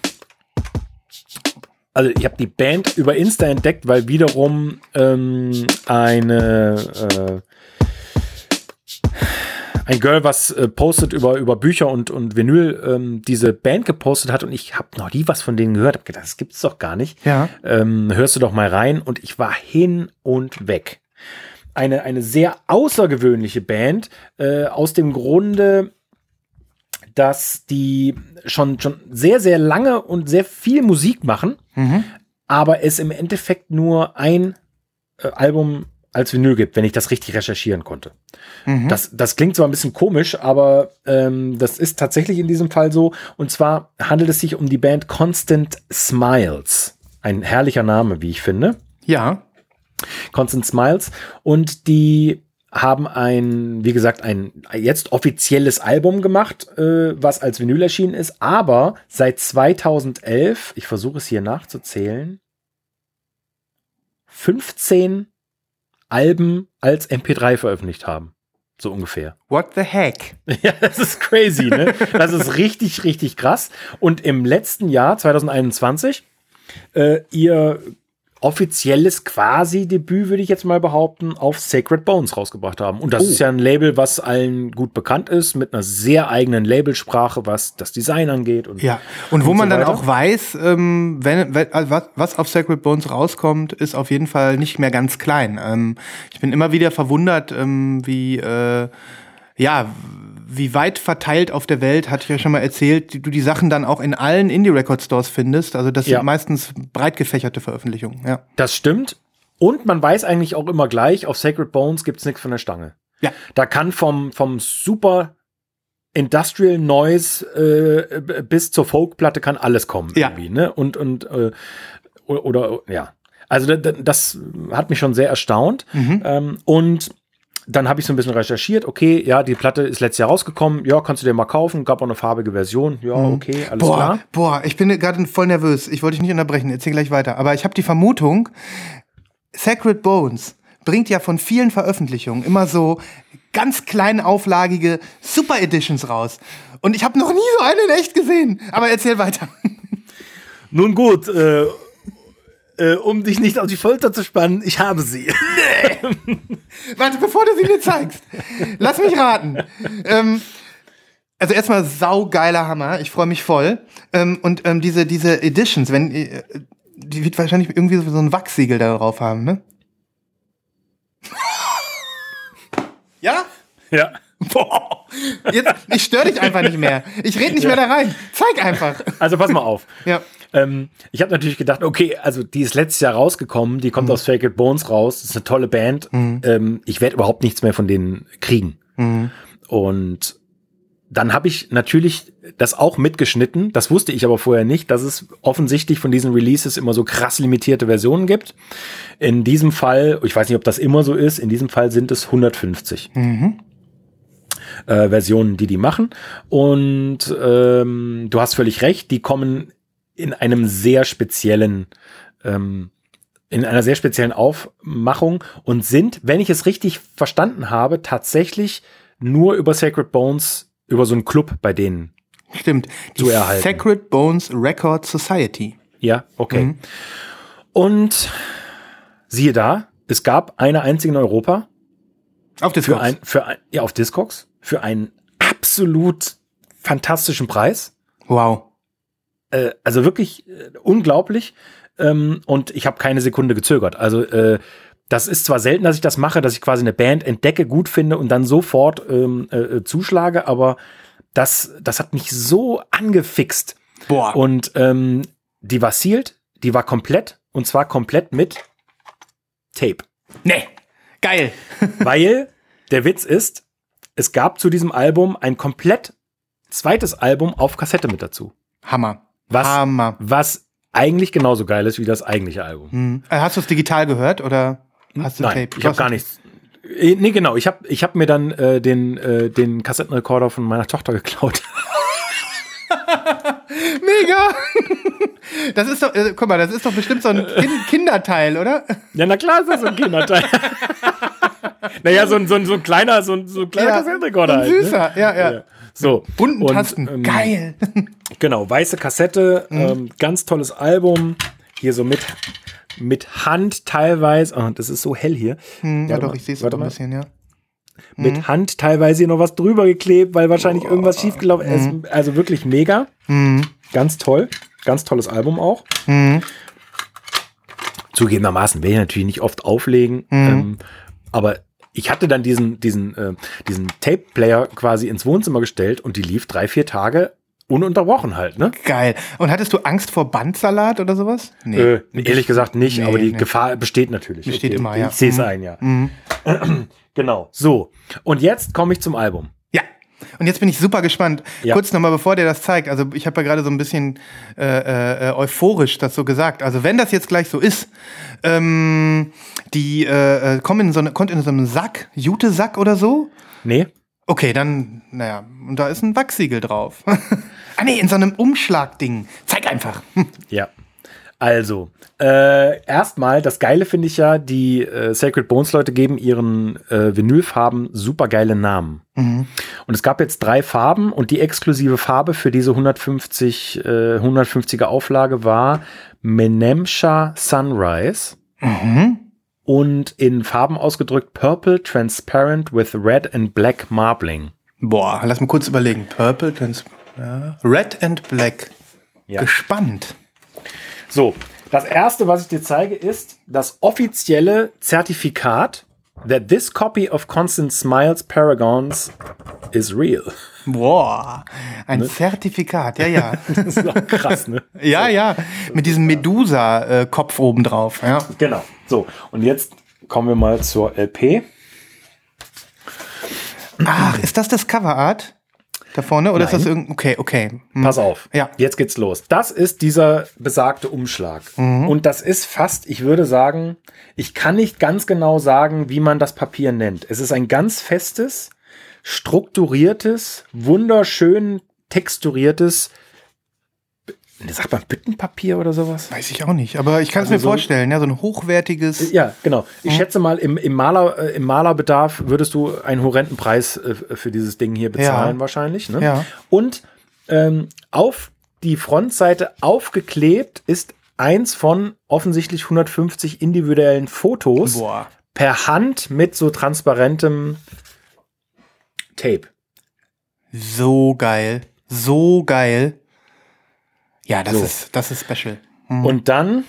Also ich habe die Band über Insta entdeckt, weil wiederum ähm, eine äh, ein Girl, was äh, postet über, über Bücher und, und Vinyl, ähm, diese Band gepostet hat und ich habe noch nie was von denen gehört. Hab gedacht, das gibt's doch gar nicht. Ja. Ähm, hörst du doch mal rein und ich war hin und weg. Eine, eine sehr außergewöhnliche Band, äh, aus dem Grunde, dass die schon, schon sehr, sehr lange und sehr viel Musik machen, Mhm. aber es im Endeffekt nur ein äh, Album als Vinyl gibt, wenn ich das richtig recherchieren konnte. Mhm. Das, das klingt zwar ein bisschen komisch, aber ähm, das ist tatsächlich in diesem Fall so. Und zwar handelt es sich um die Band Constant Smiles. Ein herrlicher Name, wie ich finde. Ja. Constant Smiles. Und die haben ein, wie gesagt, ein jetzt offizielles Album gemacht, äh, was als Vinyl erschienen ist, aber seit 2011, ich versuche es hier nachzuzählen, 15 Alben als MP3 veröffentlicht haben. So ungefähr. What the heck? Ja, das ist crazy, ne? Das ist richtig, richtig krass. Und im letzten Jahr, 2021, äh, ihr offizielles quasi Debüt, würde ich jetzt mal behaupten, auf Sacred Bones rausgebracht haben. Und das Oh. ist ja ein Label, was allen gut bekannt ist, mit einer sehr eigenen Labelsprache, was das Design angeht. Und Ja, und wo Und man so dann auch weiß, ähm, wenn, wenn, also was, was auf Sacred Bones rauskommt, ist auf jeden Fall nicht mehr ganz klein. Ähm, ich bin immer wieder verwundert, ähm, wie, äh, ja, wie weit verteilt auf der Welt, hatte ich ja schon mal erzählt, du die Sachen dann auch in allen Indie-Record-Stores findest. Also das Ja. sind meistens breit gefächerte Veröffentlichungen, ja. Das stimmt. Und man weiß eigentlich auch immer gleich, auf Sacred Bones gibt es nichts von der Stange. Ja. Da kann vom, vom super Industrial Noise äh, bis zur Folkplatte kann alles kommen Ja. irgendwie, ne? Und, und äh, oder, oder ja. Also da- da- das hat mich schon sehr erstaunt. Mhm. Ähm, und dann habe ich so ein bisschen recherchiert. Okay, ja, die Platte ist letztes Jahr rausgekommen. Ja, kannst du dir mal kaufen. Gab auch eine farbige Version. Ja, okay, alles Mhm. Boah, klar. boah, ich bin gerade voll nervös. Ich wollte dich nicht unterbrechen, erzähl gleich weiter. Aber ich habe die Vermutung, Sacred Bones bringt ja von vielen Veröffentlichungen immer so ganz klein auflagige Super Editions raus. Und ich habe noch nie so eine in echt gesehen. Aber erzähl weiter. Nun gut, äh, äh, um dich nicht auf die Folter zu spannen, ich habe sie. Warte, bevor du sie mir zeigst, lass mich raten. Ähm, also erstmal saugeiler Hammer. Ich freue mich voll. Ähm, und ähm, diese, diese Editions, wenn, äh, die wird wahrscheinlich irgendwie so ein Wachsiegel da drauf haben, ne? ja? ja. Boah. Jetzt, ich störe dich einfach nicht mehr. Ich rede nicht mehr da rein. Zeig einfach. Also pass mal auf. Ja. Ähm, ich habe natürlich gedacht, okay, also die ist letztes Jahr rausgekommen, die Mhm. kommt aus Sacred Bones raus, das ist eine tolle Band. Ähm, ich werde überhaupt nichts mehr von denen kriegen. Mhm. Und dann habe ich natürlich das auch mitgeschnitten. Das wusste ich aber vorher nicht, dass es offensichtlich von diesen Releases immer so krass limitierte Versionen gibt. In diesem Fall, ich weiß nicht, ob das immer so ist, in diesem Fall sind es 150 äh, Versionen, die die machen. Und ähm, du hast völlig recht, die kommen in einem sehr speziellen ähm, in einer sehr speziellen Aufmachung und sind, wenn ich es richtig verstanden habe, tatsächlich nur über Sacred Bones, über so einen Club bei denen. Stimmt. Zu erhalten. Sacred Bones Record Society. Ja, okay. Und siehe da, es gab eine einzige in Europa Auf das für ein, für ein, ja, auf Discogs, für einen absolut fantastischen Preis. Wow. Äh, also wirklich äh, unglaublich. Ähm, und ich habe keine Sekunde gezögert. Also äh, das ist zwar selten, dass ich das mache, dass ich quasi eine Band entdecke, gut finde und dann sofort ähm, äh, zuschlage, aber das, das hat mich so angefixt. Boah. Und ähm, die war sealed, die war komplett und zwar komplett mit Tape. nee. Geil. Weil der Witz ist, es gab zu diesem Album ein komplett zweites Album auf Kassette mit dazu. Hammer. Was, Hammer. was eigentlich genauso geil ist wie das eigentliche Album. Hm. Äh, Hast du es digital gehört oder hast du Nein, Tape? ich habe gar nichts. Äh, Nee, genau. Ich habe ich hab mir dann äh, den, äh, den Kassettenrekorder von meiner Tochter geklaut. Mega. Das ist doch, äh, guck mal, das ist doch bestimmt so ein kind Kinderteil, oder? ja, na klar ist das so ein Kinderteil. naja, so ein, so ein, so ein kleiner, so ein, so ein kleiner Kassettenrekorder. Ein halt, ne? süßer, ja, ja. So. Bunten Tasten. ähm, Geil. Genau, weiße Kassette, ähm, ganz tolles Album. Hier so mit, mit Hand teilweise. Oh, das ist so hell hier. Hm, ja, doch, mal, ich sehe es ein bisschen, ja. Mit Hand teilweise hier noch was drüber geklebt, weil wahrscheinlich irgendwas schiefgelaufen ist. Also wirklich mega. Ganz toll. Ganz tolles Album auch. Zugegebenermaßen werde ich natürlich nicht oft auflegen. Ähm, aber ich hatte dann diesen, diesen, äh, diesen Tape-Player quasi ins Wohnzimmer gestellt und die lief drei, vier Tage ununterbrochen halt, ne? Geil. Und hattest du Angst vor Bandsalat oder sowas? Nee. Äh, ehrlich gesagt nicht, Nee, aber die nee. Gefahr besteht natürlich. Besteht immer, ja. Ich sehe es Mhm. ein, ja. genau. So. Und jetzt komme ich zum Album. Und jetzt bin ich super gespannt. Ja. Kurz nochmal, bevor der das zeigt. Also ich habe ja gerade so ein bisschen äh, äh, euphorisch das so gesagt. Also wenn das jetzt gleich so ist, ähm, die äh, äh, kommen in so eine, kommt in so einem Sack, Jute-Sack oder so. Nee? Okay, dann, naja, und da ist ein Wachsiegel drauf. ah nee, in so einem Umschlagding. Zeig einfach. Ja. Also, äh, erstmal, das Geile finde ich ja, die äh, Sacred Bones Leute geben ihren äh, Vinylfarben super geile Namen. Und es gab jetzt drei Farben und die exklusive Farbe für diese 150, äh, 150er Auflage war Menemsha Sunrise. Und in Farben ausgedrückt Purple Transparent with Red and Black Marbling. Boah, lass mal kurz überlegen. Purple, Trans ja. Red and Black. Ja. Gespannt. So, das erste, was ich dir zeige, ist das offizielle Zertifikat that this copy of Constant Smiles Paragons is real. Boah, ein Zertifikat, ja, ja. Das ist auch krass, ne? ja, ja. Mit diesem Medusa-Kopf oben drauf, ja. Genau. So, und jetzt kommen wir mal zur LP. Ach, ist das das Coverart? Da vorne? Oder ist das Nein. irgendein. Okay, okay. Hm. Pass auf. Ja. Jetzt geht's los. Das ist dieser besagte Umschlag. Und das ist fast, ich würde sagen, ich kann nicht ganz genau sagen, wie man das Papier nennt. Es ist ein ganz festes, strukturiertes, wunderschön texturiertes, sagt man Büttenpapier oder sowas? Weiß ich auch nicht, aber ich kann es Also mir so- vorstellen, ja, so ein hochwertiges. Ja, genau. Ich schätze mal, im, im, Maler, äh, im Malerbedarf würdest du einen horrenden Preis äh, für dieses Ding hier bezahlen, Ja. wahrscheinlich. Ne? Ja. Und ähm, auf die Frontseite aufgeklebt ist eins von offensichtlich 150 individuellen Fotos Boah. per Hand mit so transparentem Tape. So geil. So geil. Ja, das So. ist, das ist special. Und dann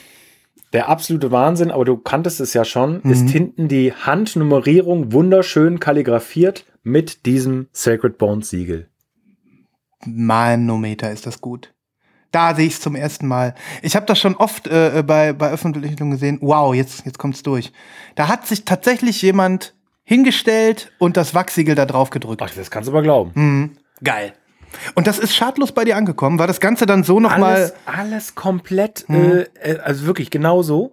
der absolute Wahnsinn, aber du kanntest es ja schon, ist hinten die Handnummerierung wunderschön kalligrafiert mit diesem Sacred Bones Siegel. Manometer ist das gut. Da sehe ich es zum ersten Mal. Ich habe das schon oft äh, bei, bei Öffentlichungen gesehen. Wow, jetzt, jetzt kommt's durch. Da hat sich tatsächlich jemand hingestellt und das Wachsiegel da drauf gedrückt. Ach, das kannst du aber glauben. Mhm. Geil. Und das ist schadlos bei dir angekommen. War das Ganze dann so nochmal. Alles, alles komplett, äh, äh, also wirklich genauso.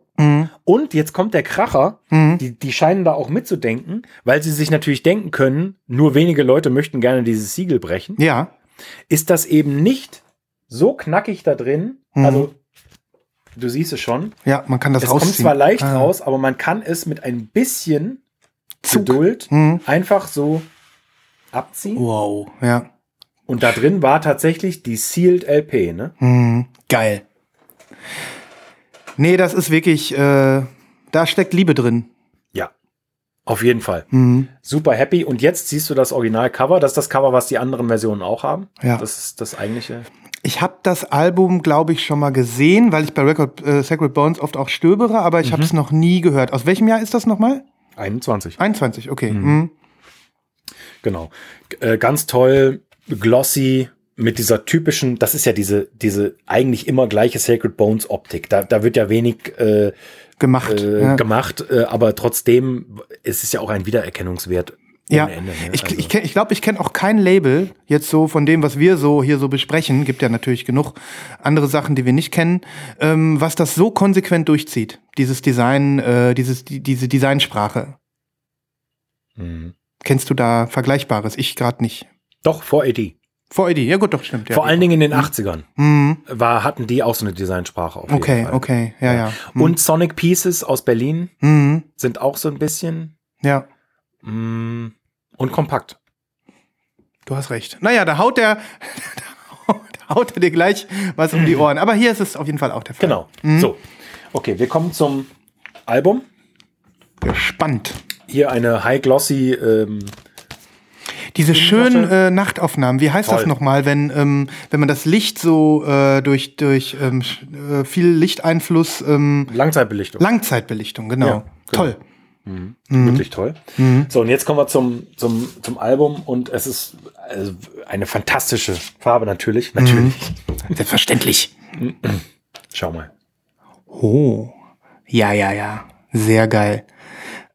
Und jetzt kommt der Kracher. Die, die scheinen da auch mitzudenken, weil sie sich natürlich denken können, nur wenige Leute möchten gerne dieses Siegel brechen. Ja. Ist das eben nicht so knackig da drin? Also, du siehst es schon. Ja, man kann das Es rausziehen. kommt zwar leicht Ah. raus, aber man kann es mit ein bisschen Zug. Geduld Mhm. einfach so abziehen. Wow, ja. Und da drin war tatsächlich die Sealed LP, ne? Mhm. Geil. Nee, das ist wirklich, äh, da steckt Liebe drin. Ja. Auf jeden Fall. Mhm. Super happy. Und jetzt siehst du das Original-Cover. Das ist das Cover, was die anderen Versionen auch haben. Ja. Das ist das eigentliche. Ich habe das Album, glaube ich, schon mal gesehen, weil ich bei Record äh, Sacred Bones oft auch stöbere, aber ich habe es noch nie gehört. Aus welchem Jahr ist das nochmal? 21. 21, okay. Mhm. Genau. G- Äh, ganz toll, glossy, mit dieser typischen, das ist ja diese, diese eigentlich immer gleiche Sacred Bones Optik. Da, da wird ja wenig äh, Gemacht. äh, ja. gemacht, äh, aber trotzdem ist es ja auch ein Wiedererkennungswert. Ja, Ende, ne? ich, Also- ich, kenn- ich glaube, ich kenne auch kein Label jetzt so von dem, was wir so hier so besprechen. Gibt ja natürlich genug andere Sachen, die wir nicht kennen, ähm, was das so konsequent durchzieht. Dieses Design, äh, dieses, die, diese Designsprache. Mhm. Kennst du da Vergleichbares? Ich gerade nicht. Doch, 4AD. Vor ID, ja gut, doch, stimmt. Ja. Vor allen Dingen in den 80ern Mhm. war, hatten die auch so eine Designsprache auf jeden Okay, Fall. okay, ja, ja. Mhm. Und Sonic Pieces aus Berlin Mhm. sind auch so ein bisschen Ja, mm, und kompakt. du hast recht. Naja, da haut der, da haut er dir gleich was um die Ohren. Aber hier ist es auf jeden Fall auch der Fall. Genau. Mhm. So. Okay, wir kommen zum Album. Gespannt. Hier eine High Glossy ähm, Diese schönen äh, Nachtaufnahmen, wie heißt das Toll. nochmal, wenn, ähm, wenn man das Licht so äh, durch, durch ähm, äh, viel Lichteinfluss, ähm, Langzeitbelichtung. Langzeitbelichtung, genau. Ja, genau. Toll. Wirklich toll. Mhm. So, und jetzt kommen wir zum, zum, zum Album und es ist also eine fantastische Farbe natürlich. Mhm. Natürlich. Selbstverständlich. Schau mal. Oh. Ja, ja, ja. Sehr geil.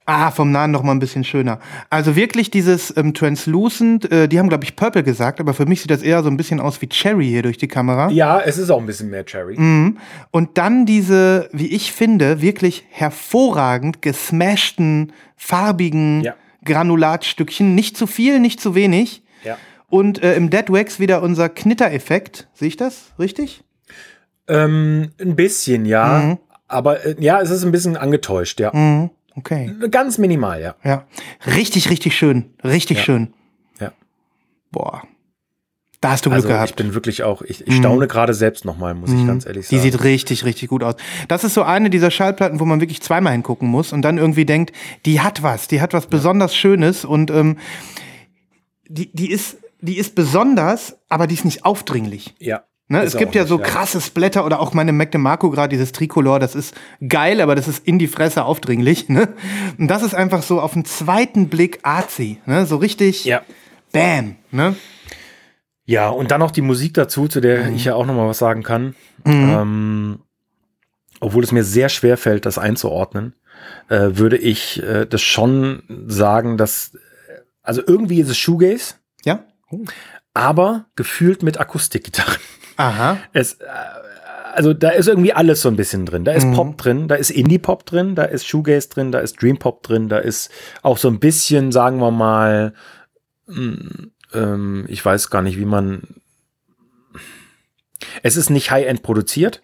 Ah, vom Nahen noch mal ein bisschen schöner. Also wirklich dieses ähm, Translucent, äh, die haben, glaube ich, Purple gesagt, aber für mich sieht das eher so ein bisschen aus wie Cherry hier durch die Kamera. Ja, es ist auch ein bisschen mehr Cherry. Mhm. Und dann diese, wie ich finde, wirklich hervorragend gesmashten, farbigen Ja. Granulatstückchen. Nicht zu viel, nicht zu wenig. Ja. Und äh, im Dead Wax wieder unser Knittereffekt. Sehe ich das richtig? Ähm, ein bisschen, ja. Mhm. Aber äh, ja, es ist ein bisschen angetäuscht, ja. Mhm. Okay. Ganz minimal, ja. Ja. Richtig, richtig schön. Richtig Ja. schön. Ja. Boah. Da hast du Glück Also gehabt. Mhm. ich bin wirklich auch, ich, ich staune gerade selbst nochmal, muss ich ganz ehrlich Die sagen. sieht richtig, richtig gut aus. Das ist so eine dieser Schallplatten, wo man wirklich zweimal hingucken muss und dann irgendwie denkt, die hat was, die hat was besonders Schönes und ähm, die, die, ist, die ist besonders, aber die ist nicht aufdringlich. ja. Ne? Es gibt ja nicht, so krasse Splatter oder auch meine Mac DeMarco gerade, dieses Tricolor, das ist geil, aber das ist in die Fresse aufdringlich. Ne? Und das ist einfach so auf den zweiten Blick artsy, ne? so richtig Ja. bam. Ne? Ja, und dann noch die Musik dazu, zu der ich ja auch noch mal was sagen kann. Ähm, obwohl es mir sehr schwer fällt, das einzuordnen, äh, würde ich äh, das schon sagen, dass also irgendwie ist es Shoegaze, Ja? aber gefühlt mit Akustikgitarren. Aha. Es, äh, also da ist irgendwie alles so ein bisschen drin. Da ist Pop drin, da ist Indie-Pop drin, da ist Shoegaze drin, da ist Dream-Pop drin, da ist auch so ein bisschen, sagen wir mal, mh, ähm, ich weiß gar nicht, wie man Es ist nicht High-End produziert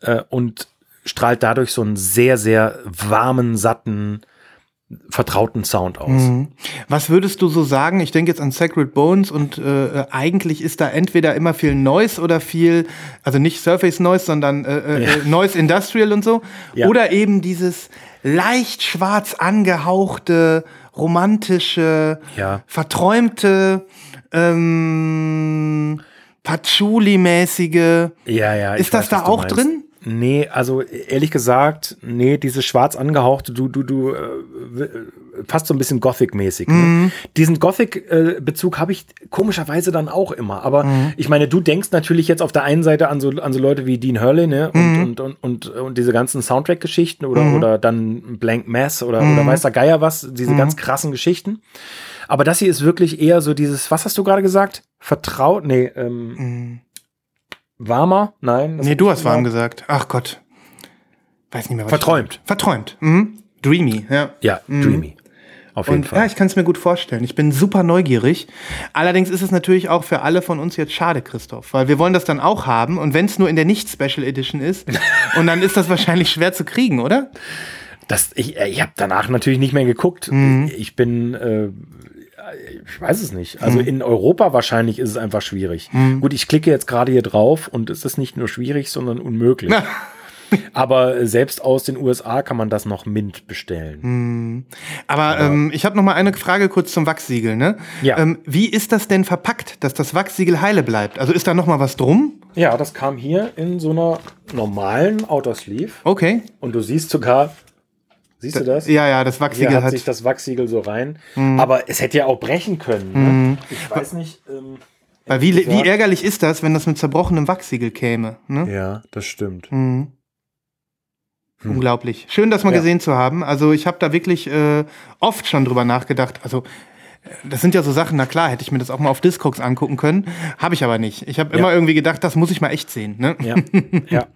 äh, und strahlt dadurch so einen sehr, sehr warmen, satten, vertrauten Sound aus. Mhm. Was würdest du so sagen? Ich denke jetzt an Sacred Bones und äh, eigentlich ist da entweder immer viel Noise oder viel, also nicht Surface Noise, sondern äh, äh, Ja. Noise Industrial und so. Ja. Oder eben dieses leicht schwarz angehauchte, romantische, Ja. verträumte, ähm, Patchouli-mäßige. Ja, ja. Ist das weiß, da auch drin? Nee, also ehrlich gesagt, nee, dieses schwarz angehauchte, du, du, du, äh, äh, fast so ein bisschen Gothic-mäßig. Mhm. Ne? Diesen Gothic-Bezug habe ich komischerweise dann auch immer. Aber Mhm. ich meine, du denkst natürlich jetzt auf der einen Seite an so, an so Leute wie Dean Hurley, ne? Und, Mhm. und, und, und, und diese ganzen Soundtrack-Geschichten oder, oder dann Blank Mass oder, oder weiß der Geier was, Mhm. diese ganz krassen Geschichten. Aber das hier ist wirklich eher so dieses, was hast du gerade gesagt? Vertraut? Nee, ähm, warmer? Nein. Mhm. Nee, du hast warm gesagt. gesagt. Ach Gott. Weiß nicht mehr, was Verträumt. Verträumt. Mhm. Dreamy, ja. Ja, dreamy. Auf jeden Und Fall. ja, ich kann es mir gut vorstellen. Ich bin super neugierig. Allerdings ist es natürlich auch für alle von uns jetzt schade, Christoph, weil wir wollen das dann auch haben. Und wenn es nur in der Nicht-Special Edition ist, und dann ist das wahrscheinlich schwer zu kriegen, oder? das, ich äh, ich habe danach natürlich nicht mehr geguckt. Mhm. Ich bin, äh, ich weiß es nicht. Also in Europa wahrscheinlich ist es einfach schwierig. Mhm. Gut, ich klicke jetzt gerade hier drauf und es ist nicht nur schwierig, sondern unmöglich. Aber äh, selbst aus den USA kann man das noch mint bestellen. Mhm. Aber ähm, ich habe noch mal eine Frage kurz zum Wachsiegel. Ne? Ja. Ähm, wie ist das denn verpackt, dass das Wachsiegel heile bleibt? Also ist da noch mal was drum? Ja, das kam hier in so einer normalen Outer Sleeve. Okay. Und du siehst sogar, siehst du das? Ja, ja, das Hier Wachsiegel hat hat. sich das Wachsiegel so rein. Mhm. Aber es hätte ja auch brechen können. Ne? Ich weiß nicht. Ähm, weil wie, gesagt- wie ärgerlich ist das, wenn das mit zerbrochenem Wachsiegel käme? Ne? ja, das stimmt. Unglaublich. Schön, das mal Ja. gesehen zu haben. Also ich habe da wirklich äh, oft schon drüber nachgedacht. Also äh, das sind ja so Sachen, na klar, hätte ich mir das auch mal auf Discogs angucken können. Habe ich aber nicht. Ich habe Ja. immer irgendwie gedacht, das muss ich mal echt sehen. Ne? Ja, ja.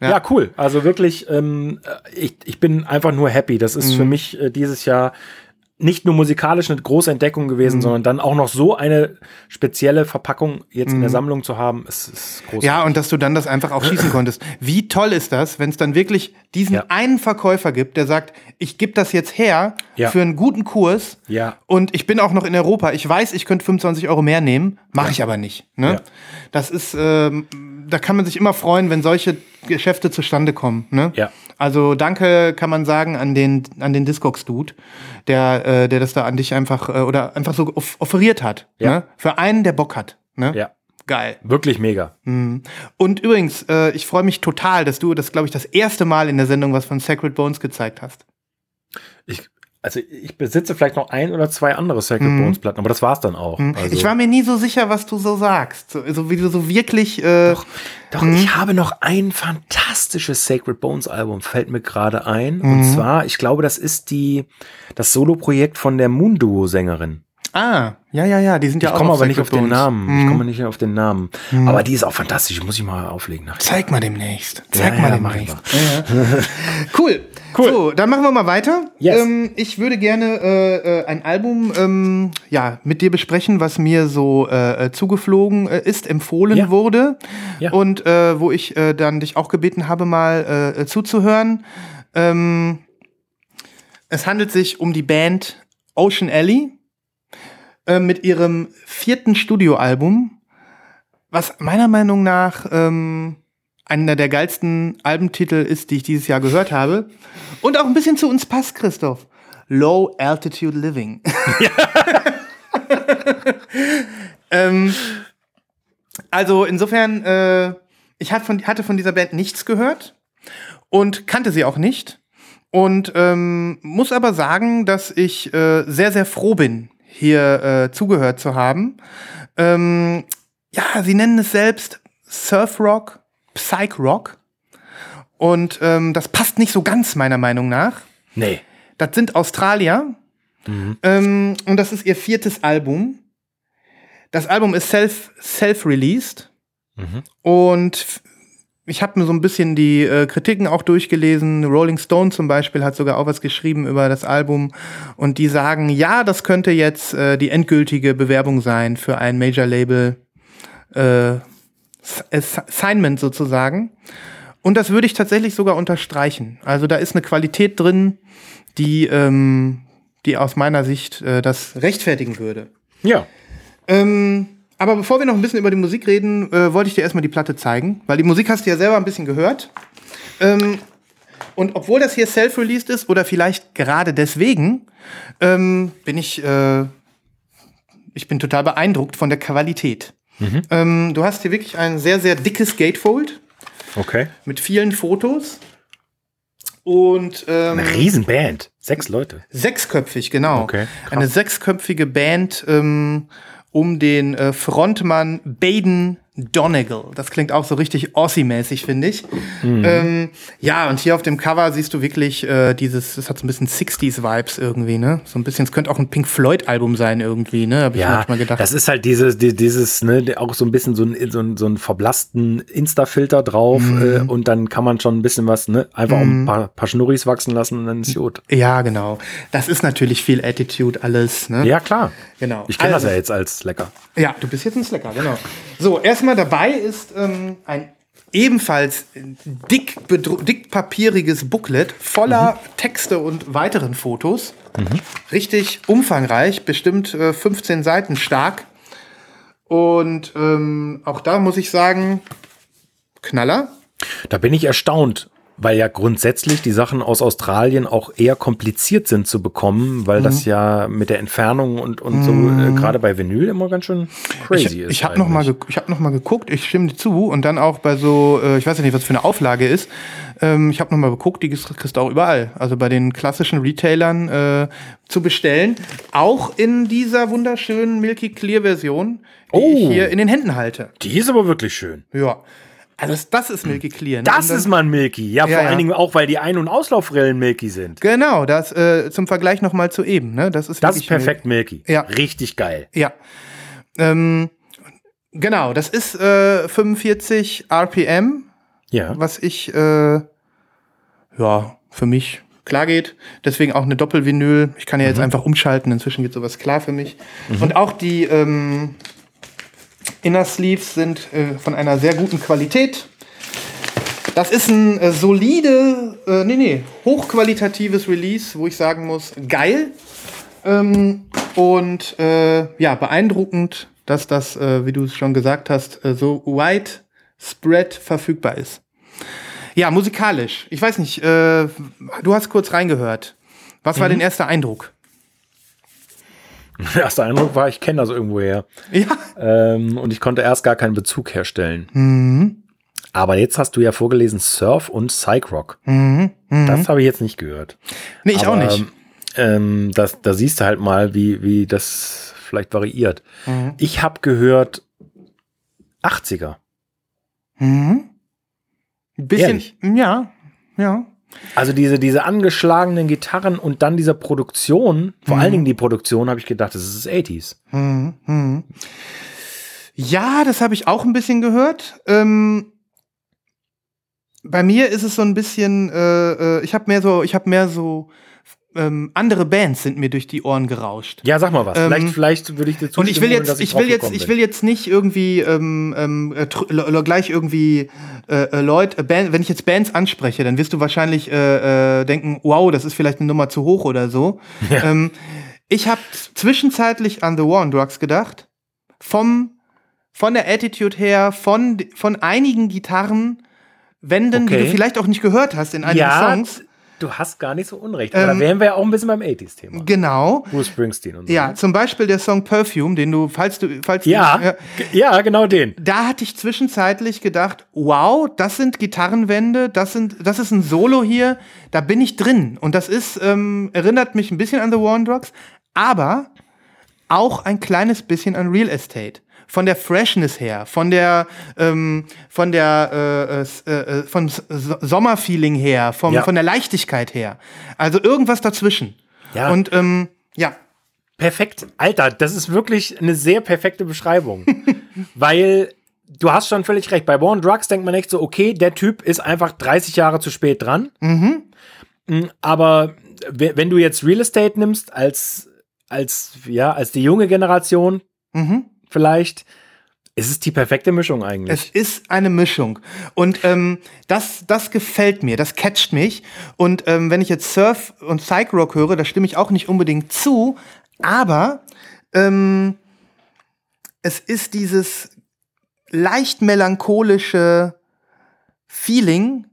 Ja, cool. Also wirklich, ähm, ich, ich bin einfach nur happy. Das ist für mich äh, dieses Jahr nicht nur musikalisch eine große Entdeckung gewesen, sondern dann auch noch so eine spezielle Verpackung jetzt in der Sammlung zu haben, ist, ist großartig. Ja, und dass du dann das einfach auch schießen konntest. Wie toll ist das, wenn es dann wirklich diesen Ja. einen Verkäufer gibt, der sagt, ich gebe das jetzt her Ja. für einen guten Kurs Ja. und ich bin auch noch in Europa. Ich weiß, ich könnte 25 Euro mehr nehmen, mache ich aber nicht. Ne? Ja. Das ist, ähm, da kann man sich immer freuen, wenn solche Geschäfte zustande kommen. Ne? Ja. Also danke kann man sagen an den an den Discogs-Dude, der äh, der das da an dich einfach äh, oder einfach so off offeriert hat. Ja. Ne? Für einen, der Bock hat. Ne? Ja. Geil. Wirklich mega. Und übrigens, äh, ich freue mich total, dass du das, glaube ich, das erste Mal in der Sendung was von Sacred Bones gezeigt hast. Ich, also ich besitze vielleicht noch ein oder zwei andere Sacred Bones Platten, aber das war's dann auch. Also, Mhm. Ich war mir nie so sicher, was du so sagst. So, so wie du so wirklich. Äh, Doch, ich habe noch ein fantastisches Sacred Bones Album, fällt mir gerade ein. Und zwar, ich glaube, das ist die, das Solo-Projekt von der Moon-Duo-Sängerin. ah, ja, ja, ja, die sind ja Ich auch komme auf aber nicht auf den Bones. Namen. Ich komme nicht auf den Namen. Aber die ist auch fantastisch. Muss ich mal auflegen nachher. Zeig mal demnächst. Zeig Ja, mal ja, demnächst. Ja. cool. Cool. So, dann machen wir mal weiter. Yes. Ähm, ich würde gerne äh, äh, ein Album ähm, ja, mit dir besprechen, was mir so äh, äh, zugeflogen äh, ist, empfohlen Ja. wurde. Ja. Und äh, wo ich dann dich auch gebeten habe, mal zuzuhören. Ähm, es handelt sich um die Band Ocean Alley mit ihrem vierten Studioalbum, was meiner Meinung nach ähm, einer der geilsten Albentitel ist, die ich dieses Jahr gehört habe. Und auch ein bisschen zu uns passt, Christoph. Low Altitude Living. ähm, also insofern, äh, ich hatte von dieser Band nichts gehört und kannte sie auch nicht. Und ähm, muss aber sagen, dass ich äh, sehr, sehr froh bin, hier äh, zugehört zu haben. Ähm, ja, sie nennen es selbst Surf Rock, Psych Rock. Und ähm, das passt nicht so ganz meiner Meinung nach. Nee. Das sind Australier. Ähm, und das ist ihr viertes Album. Das Album ist self- self-released. Und ich habe mir so ein bisschen die äh, Kritiken auch durchgelesen. Rolling Stone zum Beispiel hat sogar auch was geschrieben über das Album. Und die sagen, ja, das könnte jetzt äh, die endgültige Bewerbung sein für ein Major-Label. Äh, Assignment sozusagen. Und das würde ich tatsächlich sogar unterstreichen. Also da ist eine Qualität drin, die, ähm, die aus meiner Sicht äh, das rechtfertigen würde. Ja. Ähm, aber bevor wir noch ein bisschen über die Musik reden, äh, wollte ich dir erstmal die Platte zeigen, weil die Musik hast du ja selber ein bisschen gehört. Ähm, und obwohl das hier self-released ist oder vielleicht gerade deswegen, ähm, bin ich, äh, ich bin total beeindruckt von der Qualität. Ähm, du hast hier wirklich ein sehr, sehr dickes Gatefold Okay. mit vielen Fotos. Und ähm, Eine Riesenband. Sechs Leute. Sechsköpfig, genau. Okay, krass. Eine sechsköpfige Band ähm, um den äh, Frontmann Baden Donegal. Das klingt auch so richtig Aussie-mäßig, finde ich. Mhm. Ähm, ja, und hier auf dem Cover siehst du wirklich äh, dieses, das hat so ein bisschen 60s-Vibes irgendwie, ne? So ein bisschen, es könnte auch ein Pink Floyd-Album sein irgendwie, ne? Habe ich Ja, manchmal gedacht. das ist halt dieses, die- dieses, ne, auch so ein bisschen so ein, so ein, so ein verblassten Insta-Filter drauf Mhm. äh, und dann kann man schon ein bisschen was, ne, einfach um ein paar, paar Schnurris wachsen lassen und dann ist gut. ja, genau. Das ist natürlich viel Attitude alles, ne? Ja, klar. Genau. Ich kenne Also- das ja jetzt als lecker. Ja, du bist jetzt ein Slacker, genau. So, erstmal dabei ist ähm, ein ebenfalls dick, bedru- dickpapieriges Booklet voller Texte und weiteren Fotos. Richtig umfangreich, bestimmt äh, 15 Seiten stark. Und ähm, auch da muss ich sagen, Knaller. Da bin ich erstaunt, weil ja grundsätzlich die Sachen aus Australien auch eher kompliziert sind zu bekommen, weil Mhm. das ja mit der Entfernung und, und so äh, gerade bei Vinyl immer ganz schön crazy ich ist. ich habe noch, mal eigentlich. ge- ich hab noch mal geguckt, ich stimme dir zu und dann auch bei so, äh, ich weiß ja nicht, was für eine Auflage ist, ähm, ich habe noch mal geguckt, die kriegst kriegst du auch überall, also bei den klassischen Retailern äh, zu bestellen, auch in dieser wunderschönen Milky Clear Version, die Oh. ich hier in den Händen halte. Die ist aber wirklich schön. Ja, also das, das ist Milky Clear. ne? Das dann- ist mal ein Milky. Ja, Ja, vor ja. allen Dingen auch, weil die Ein- und Auslaufrillen Milky sind. Genau, das äh, zum Vergleich noch mal zu eben, ne? Das ist Das ist perfekt Milky. Ja. Richtig geil. Ja. Ähm, genau, das ist äh, 45 RPM. Ja. was ich äh, ja für mich klar geht. Deswegen auch eine Doppelvinyl. Ich kann ja jetzt einfach umschalten. Inzwischen geht sowas klar für mich. Und auch die ähm, Inner Sleeves sind äh, von einer sehr guten Qualität. Das ist ein äh, solide, äh, nee, nee, hochqualitatives Release, wo ich sagen muss, geil. Ähm, und äh, ja, beeindruckend, dass das, äh, wie du es schon gesagt hast, äh, so widespread verfügbar ist. Ja, musikalisch. Ich weiß nicht, äh, du hast kurz reingehört. Was war dein erster Eindruck? Der erste Eindruck war, ich kenne das irgendwoher. Ja, Ähm, und ich konnte erst gar keinen Bezug herstellen. Mhm. Aber jetzt hast du ja vorgelesen Surf und Psych Rock. Das habe ich jetzt nicht gehört. Mhm. nee, ich Aber, auch nicht. Ähm, das, da siehst du halt mal, wie, wie das vielleicht variiert. Mhm. Ich habe gehört 80er. Mhm. Ein bisschen, Ehrlich? ja, ja. Also diese, diese angeschlagenen Gitarren und dann dieser Produktion, vor Mhm. allen Dingen die Produktion, habe ich gedacht, das ist 80s. Mhm. Mhm. Ja, das habe ich auch ein bisschen gehört. Ähm, bei mir ist es so ein bisschen, äh, äh, ich habe mehr so, ich habe mehr so ähm, andere Bands sind mir durch die Ohren gerauscht. Ja, sag mal was. Ähm, vielleicht, vielleicht würde ich dir zustimmen, Und ich will jetzt, dass ich will jetzt, ich will jetzt nicht irgendwie ähm, ähm, äh, gleich irgendwie äh, äh, Leute, äh, Band, wenn ich jetzt Bands anspreche, dann wirst du wahrscheinlich äh, äh, denken, wow, das ist vielleicht eine Nummer zu hoch oder so. Ähm, ich habe zwischenzeitlich an The War on Drugs gedacht, vom von der Attitude her, von von einigen Gitarren, Wänden, die Okay. du vielleicht auch nicht gehört hast in einigen ja, Songs. Du hast gar nicht so unrecht. Aber Ähm, da wären wir ja auch ein bisschen beim 80s-Thema. Genau. Bruce Springsteen und so. Ja, zum Beispiel der Song Perfume, den du, falls du, falls Ja, du, ja, ja, genau den. da hatte ich zwischenzeitlich gedacht, wow, das sind Gitarrenwände, das sind, das ist ein Solo hier, da bin ich drin. Und das ist, ähm, erinnert mich ein bisschen an The War on Drugs, aber auch ein kleines bisschen an Real Estate. Von der Freshness her, von der, ähm, von der, äh, äh, äh, von S- S- Sommerfeeling her, vom, Ja. von der Leichtigkeit her. Also irgendwas dazwischen. Ja. Und, ähm, ja, Perfekt. Alter, das ist wirklich eine sehr perfekte Beschreibung. Weil du hast schon völlig recht. Bei Born Drugs denkt man echt so, okay, der Typ ist einfach 30 Jahre zu spät dran. Mm, Aber we- wenn du jetzt Real Estate nimmst als, als, ja, als die junge Generation mhm. Vielleicht, Es ist die perfekte Mischung eigentlich. Es ist eine Mischung. Und ähm, das, das gefällt mir, das catcht mich. Und ähm, wenn ich jetzt Surf und Psych Rock höre, da stimme ich auch nicht unbedingt zu, aber ähm, es ist dieses leicht melancholische Feeling,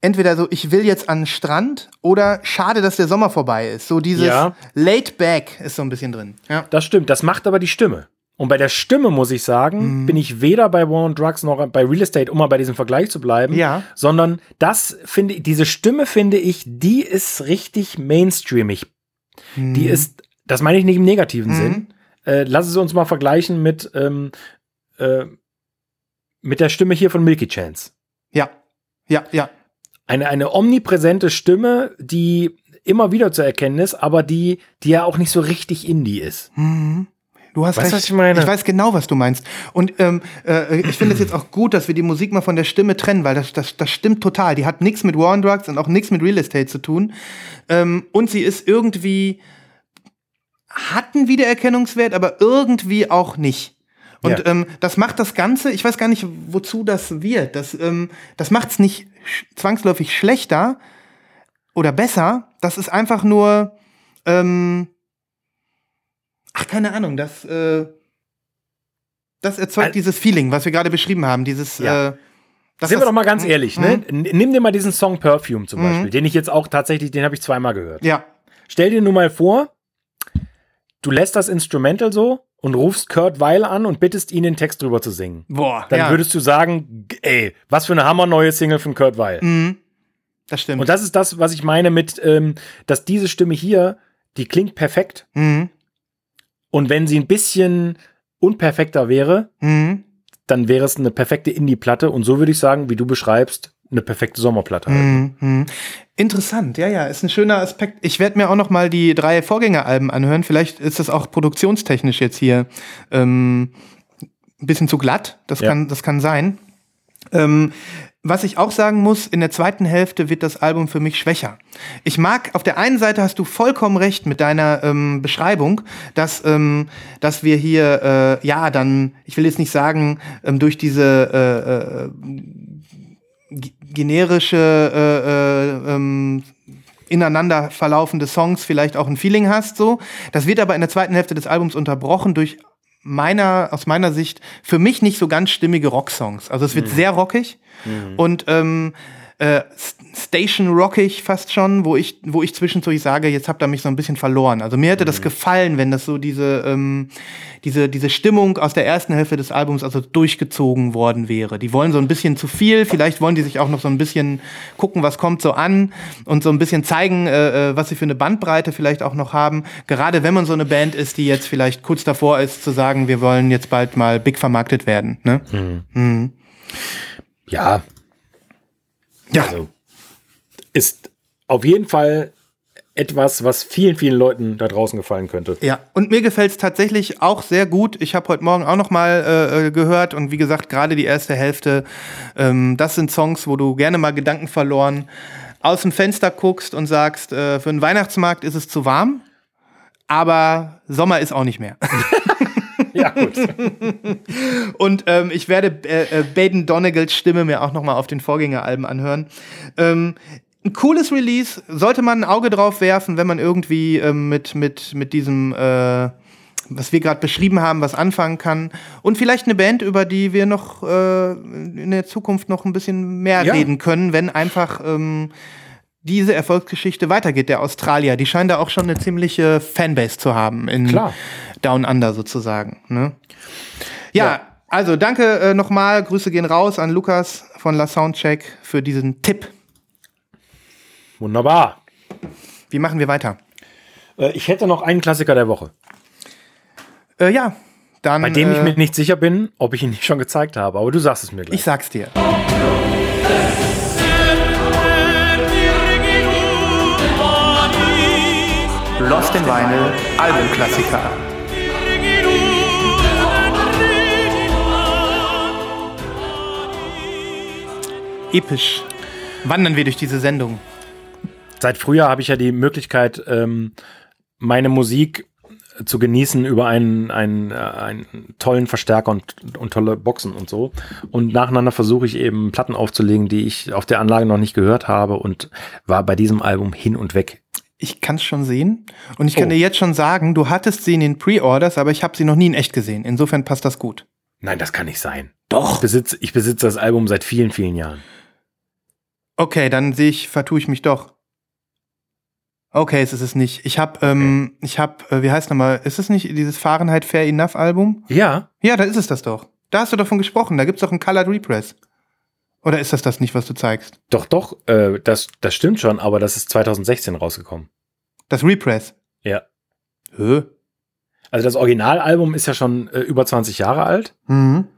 entweder so, ich will jetzt an den Strand oder schade, dass der Sommer vorbei ist. So dieses Ja. laid back ist so ein bisschen drin. Ja. Das stimmt, das macht aber die Stimme. Und bei der Stimme muss ich sagen, Mhm. bin ich weder bei War on Drugs noch bei Real Estate, um mal bei diesem Vergleich zu bleiben, Ja. sondern das finde ich, diese Stimme finde ich, die ist richtig mainstreamig. Die ist, das meine ich nicht im negativen Mhm. Sinn. Äh, lass es uns mal vergleichen mit, ähm, äh, mit der Stimme hier von Milky Chance. Ja, ja, ja. Eine, eine omnipräsente Stimme, die immer wieder zu erkennen ist, aber die, die ja auch nicht so richtig Indie ist. Du hast Weißt recht. was ich meine? Ich weiß genau, was du meinst. Und ähm, äh, ich finde es jetzt auch gut, dass wir die Musik mal von der Stimme trennen, weil das, das, das stimmt total. Die hat nichts mit War on Drugs und auch nichts mit Real Estate zu tun. Ähm, und sie ist irgendwie, hat einen Wiedererkennungswert, aber irgendwie auch nicht. Und Ja. ähm, das macht das Ganze, ich weiß gar nicht, wozu das wird. Das, ähm, das macht es nicht sch zwangsläufig schlechter oder besser. Das ist einfach nur, ähm, ach, keine Ahnung, das, äh, das erzeugt Al- dieses Feeling, was wir gerade beschrieben haben. Dieses, Ja. äh, das Sind wir doch mal ganz ehrlich, ne? Mhm. Nimm dir mal diesen Song Perfume zum Beispiel, den ich jetzt auch tatsächlich, den habe ich zweimal gehört. Ja, Stell dir nur mal vor, du lässt das Instrumental so und rufst Kurt Weil an und bittest ihn, den Text drüber zu singen. boah, Dann ja. würdest du sagen, ey, was für eine hammerneue Single von Kurt Weil. Mhm. Das stimmt. Und das ist das, was ich meine mit, ähm, dass diese Stimme hier, die klingt perfekt. mhm. Und wenn sie ein bisschen unperfekter wäre, Mhm. dann wäre es eine perfekte Indie-Platte. Und so würde ich sagen, wie du beschreibst, eine perfekte Sommerplatte. halt. Mhm. Mhm. Interessant, ja, ja, ist ein schöner Aspekt. Ich werde mir auch noch mal die drei Vorgängeralben anhören. Vielleicht ist das auch produktionstechnisch jetzt hier ähm, ein bisschen zu glatt. Das Ja. kann, das kann sein. Ähm, was ich auch sagen muss, in der zweiten Hälfte wird das Album für mich schwächer. Ich mag, auf der einen Seite hast du vollkommen recht mit deiner ähm, Beschreibung, dass, ähm, dass wir hier, äh, ja, dann, ich will jetzt nicht sagen, ähm, durch diese äh, äh, generische, äh, äh, ähm, ineinander verlaufende Songs vielleicht auch ein Feeling hast, so. Das wird aber in der zweiten Hälfte des Albums unterbrochen durch meiner, aus meiner Sicht, für mich nicht so ganz stimmige Rocksongs. Also es wird sehr rockig und ähm, äh, S- Station rockig fast schon, wo ich, wo ich zwischendurch sage, jetzt habt ihr mich so ein bisschen verloren. Also mir hätte das gefallen, wenn das so diese, ähm, diese, diese Stimmung aus der ersten Hälfte des Albums also durchgezogen worden wäre. Die wollen so ein bisschen zu viel, vielleicht wollen die sich auch noch so ein bisschen gucken, was kommt so an und so ein bisschen zeigen, äh, äh, was sie für eine Bandbreite vielleicht auch noch haben. Gerade wenn man so eine Band ist, die jetzt vielleicht kurz davor ist zu sagen, wir wollen jetzt bald mal big vermarktet werden. Ne? Ja, Ja. also ist auf jeden Fall etwas, was vielen, vielen Leuten da draußen gefallen könnte. Ja, und mir gefällt's tatsächlich auch sehr gut. Ich habe heute Morgen auch noch mal äh, äh, gehört und wie gesagt, gerade die erste Hälfte, ähm, das sind Songs, wo du gerne mal Gedanken verloren aus dem Fenster guckst und sagst, äh, für einen Weihnachtsmarkt ist es zu warm, aber Sommer ist auch nicht mehr. Ja, gut. Und ähm, ich werde äh, äh, Baden Donegals Stimme mir auch noch mal auf den Vorgängeralben anhören. Ähm, ein cooles Release, sollte man ein Auge drauf werfen, wenn man irgendwie ähm, mit, mit, mit diesem, äh, was wir gerade beschrieben haben, was anfangen kann. Und vielleicht eine Band, über die wir noch äh, in der Zukunft noch ein bisschen mehr Ja. reden können, wenn einfach ähm, diese Erfolgsgeschichte weitergeht. Der Australier, die scheinen da auch schon eine ziemliche Fanbase zu haben in Klar. Down Under sozusagen. Ne? Ja, Ja. also danke äh, nochmal. Grüße gehen raus an Lukas von La Soundcheck für diesen Tipp. Wunderbar. Wie machen wir weiter? Äh, ich hätte noch einen Klassiker der Woche, Äh, ja, dann. bei dem ich äh, mir nicht sicher bin, ob ich ihn nicht schon gezeigt habe, aber du sagst es mir gleich. Ich sag's dir. Lost in Vinyl, Albumklassiker. Episch. Wandern wir durch diese Sendung. Seit Frühjahr habe ich ja die Möglichkeit, ähm, meine Musik zu genießen über einen, einen, äh, einen tollen Verstärker und, und tolle Boxen und so. Und nacheinander versuche ich eben Platten aufzulegen, die ich auf der Anlage noch nicht gehört habe und war bei diesem Album hin und weg. Ich kann es schon sehen. Und ich kann Oh. dir jetzt schon sagen, du hattest sie in den Pre-Orders, aber ich habe sie noch nie in echt gesehen. Insofern passt das gut. Nein, das kann nicht sein. Ich Doch. besitze, ich besitze das Album seit vielen, vielen Jahren. Okay, dann sehe ich, vertue ich mich doch. Okay, es ist es nicht. Ich habe, ähm, ich habe, äh, wie heißt nochmal, ist es nicht dieses Fahrenheit Fair Enough Album? Ja, Ja, da ist es das doch. Da hast du davon gesprochen. Da gibt's doch einen Colored Repress. Oder ist das das nicht, was du zeigst? doch, doch, äh, das, das stimmt schon, aber das ist 2016 rausgekommen. Das Repress. Ja. Hö? Also das Originalalbum ist ja schon äh, über 20 Jahre alt. Mhm.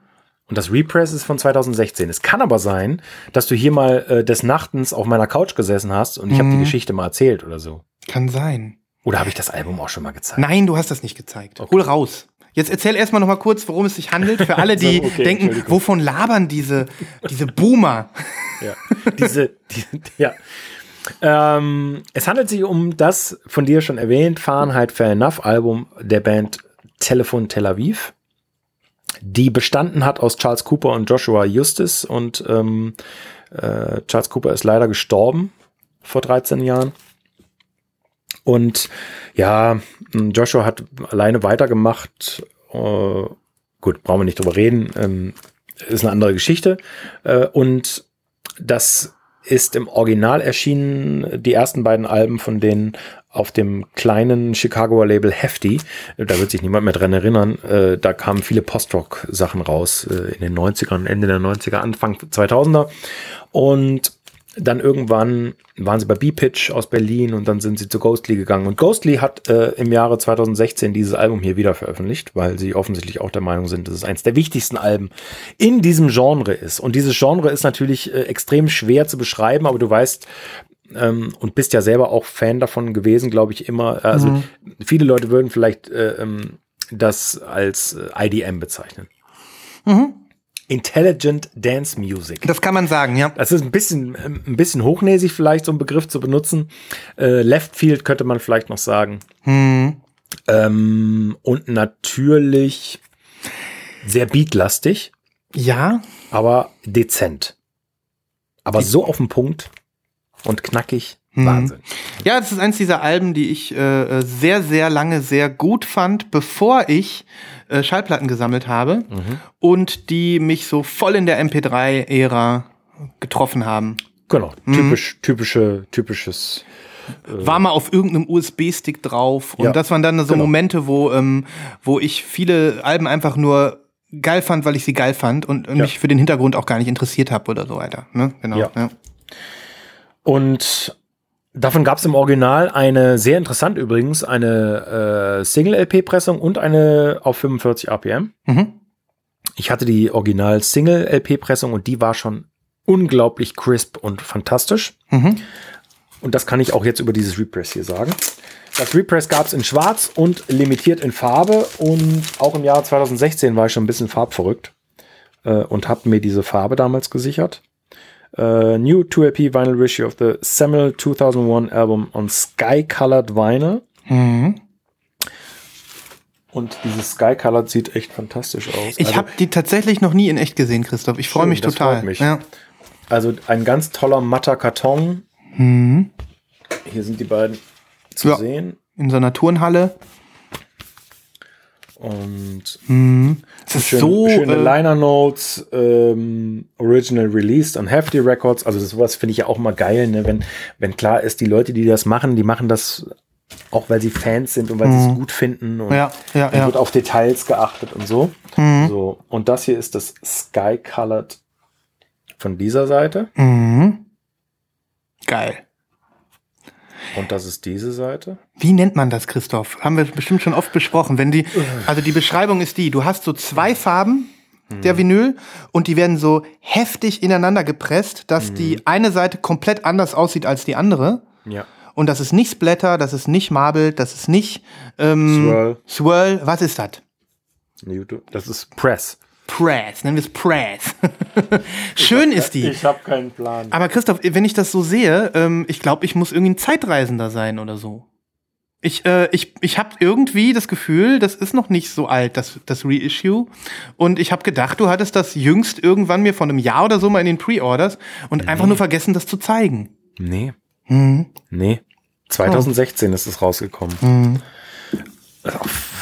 Und das Repress ist von 2016. Es kann aber sein, dass du hier mal äh, des Nachtens auf meiner Couch gesessen hast und ich habe Mhm. die Geschichte mal erzählt oder so. Kann sein. Oder habe ich das Album auch schon mal gezeigt? Nein, du hast das nicht gezeigt. Okay. Hol raus. Jetzt erzähl erstmal noch mal kurz, worum es sich handelt, für alle, die So, okay, denken, wovon labern diese, diese Boomer? Ja. Diese, die, ja. Ähm, es handelt sich um das von dir schon erwähnt Fahrenheit Fair Enough Album der Band Telefon Tel Aviv, die bestanden hat aus Charles Cooper und Joshua Justus und ähm, äh, Charles Cooper ist leider gestorben vor 13 Jahren. Und ja, Joshua hat alleine weitergemacht. Äh, gut, brauchen wir nicht drüber reden. Ähm, ist eine andere Geschichte. Äh, und das ist im Original erschienen, die ersten beiden Alben von denen auf dem kleinen Chicagoer Label Hefty. Da wird sich niemand mehr dran erinnern. Äh, da kamen viele Post-Rock-Sachen raus äh, in den 90ern, Ende der 90er, Anfang 2000er. Und dann irgendwann waren sie bei B-Pitch aus Berlin und dann sind sie zu Ghostly gegangen. Und Ghostly hat äh, im Jahre 2016 dieses Album hier wieder veröffentlicht, weil sie offensichtlich auch der Meinung sind, dass es eines der wichtigsten Alben in diesem Genre ist. Und dieses Genre ist natürlich äh, extrem schwer zu beschreiben, aber du weißt, ähm, und bist ja selber auch Fan davon gewesen, glaube ich, immer. Also viele Leute würden vielleicht äh, ähm, das als äh, IDM bezeichnen. Intelligent Dance Music. Das kann man sagen, ja. Das ist ein bisschen, ähm, ein bisschen hochnäsig vielleicht, so einen Begriff zu benutzen. Äh, Left Field könnte man vielleicht noch sagen. Hm. Ähm, und natürlich sehr beatlastig, Ja, aber dezent. Aber so auf den Punkt und knackig. Wahnsinn. Ja, das ist eins dieser Alben, die ich äh, sehr, sehr lange sehr gut fand, bevor ich äh, Schallplatten gesammelt habe und die mich so voll in der MP3-Ära getroffen haben. Genau. Typisch, typische, typisches. War mal auf irgendeinem USB-Stick drauf und Ja, das waren dann so genau. Momente, wo, ähm, wo ich viele Alben einfach nur geil fand, weil ich sie geil fand und, und Ja. mich für den Hintergrund auch gar nicht interessiert habe oder so weiter. Ne? Genau. Ja. Ja. Und davon gab es im Original eine, sehr interessant übrigens, eine äh, Single-LP-Pressung und eine auf 45 RPM. Mhm. Ich hatte die Original-Single-LP-Pressung und die war schon unglaublich crisp und fantastisch. Mhm. Und das kann ich auch jetzt über dieses Repress hier sagen. Das Repress gab es in Schwarz und limitiert in Farbe. Und auch im Jahr 2016 war ich schon ein bisschen farbverrückt äh, und habe mir diese Farbe damals gesichert. Äh, new 2LP Vinyl Reissue of the Samuel 2001 Album on Sky Colored Vinyl. Mhm. Und dieses Sky Colored sieht echt fantastisch aus. Ich Also- habe die tatsächlich noch nie in echt gesehen, Christoph. Ich freue mich total. mich. Ja. Also ein ganz toller matter Karton. Mhm. Hier sind die beiden zu Ja. sehen. In so einer Turnhalle. Und Mhm. Ist schön, so. schöne äh, Liner Notes, ähm, original released on Hefty Records. Also sowas finde ich ja auch mal geil, ne? wenn, wenn klar ist, die Leute, die das machen, die machen das auch, weil sie Fans sind und weil sie es gut finden. Und Mhm. Ja, ja, ja. wird auf Details geachtet und so. Mhm. so. Und das hier ist das Sky Colored von dieser Seite. Mhm. Geil. Und das ist diese Seite. Wie nennt man das, Christoph? Haben wir bestimmt schon oft besprochen. Wenn die, also die Beschreibung ist die, du hast so zwei Farben der Vinyl und die werden so heftig ineinander gepresst, dass die eine Seite komplett anders aussieht als die andere. Ja. Und das ist nicht Splatter, das ist nicht Marble, das ist nicht ähm, Swirl. Swirl. Was ist das? Das ist Press. Press, nennen wir es Press. Schön ist die. habe keinen Plan. Aber Christoph, wenn ich das so sehe, ähm, ich glaube, ich muss irgendwie ein Zeitreisender sein oder so. Ich, äh, ich, ich habe irgendwie das Gefühl, das ist noch nicht so alt, das, das Reissue. Und ich habe gedacht, du hattest das jüngst irgendwann mir von einem Jahr oder so mal in den Pre-Orders und einfach nur vergessen, das zu zeigen. Nee. Mhm. Nee. 2016 ist es rausgekommen. Also,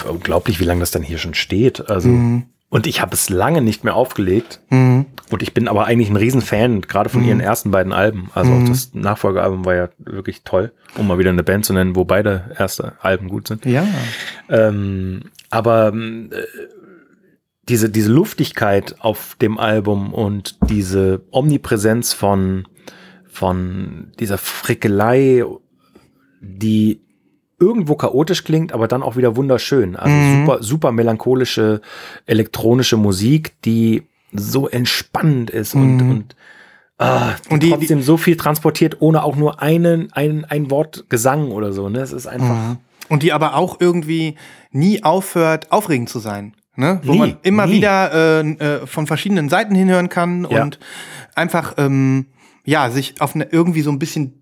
unglaublich, wie lange das dann hier schon steht. Also, Mhm. Und ich habe es lange nicht mehr aufgelegt. Mhm. Und ich bin aber eigentlich ein Riesenfan, gerade von ihren ersten beiden Alben. Also auch das Nachfolgealbum war ja wirklich toll, um mal wieder eine Band zu nennen, wo beide erste Alben gut sind. Ja. Ähm, aber äh, diese, diese Luftigkeit auf dem Album und diese Omnipräsenz von, von dieser Frickelei, die irgendwo chaotisch klingt, aber dann auch wieder wunderschön. Also super, super melancholische elektronische Musik, die so entspannend ist und, und, ah, Und die- trotzdem so viel transportiert, ohne auch nur einen, ein, ein Wort Gesang oder so. Ne? Es ist einfach. Und die aber auch irgendwie nie aufhört, aufregend zu sein. Ne? Wo Nie, man immer nie. wieder äh, äh, von verschiedenen Seiten hinhören kann Ja. und einfach ähm, ja sich auf eine, irgendwie so ein bisschen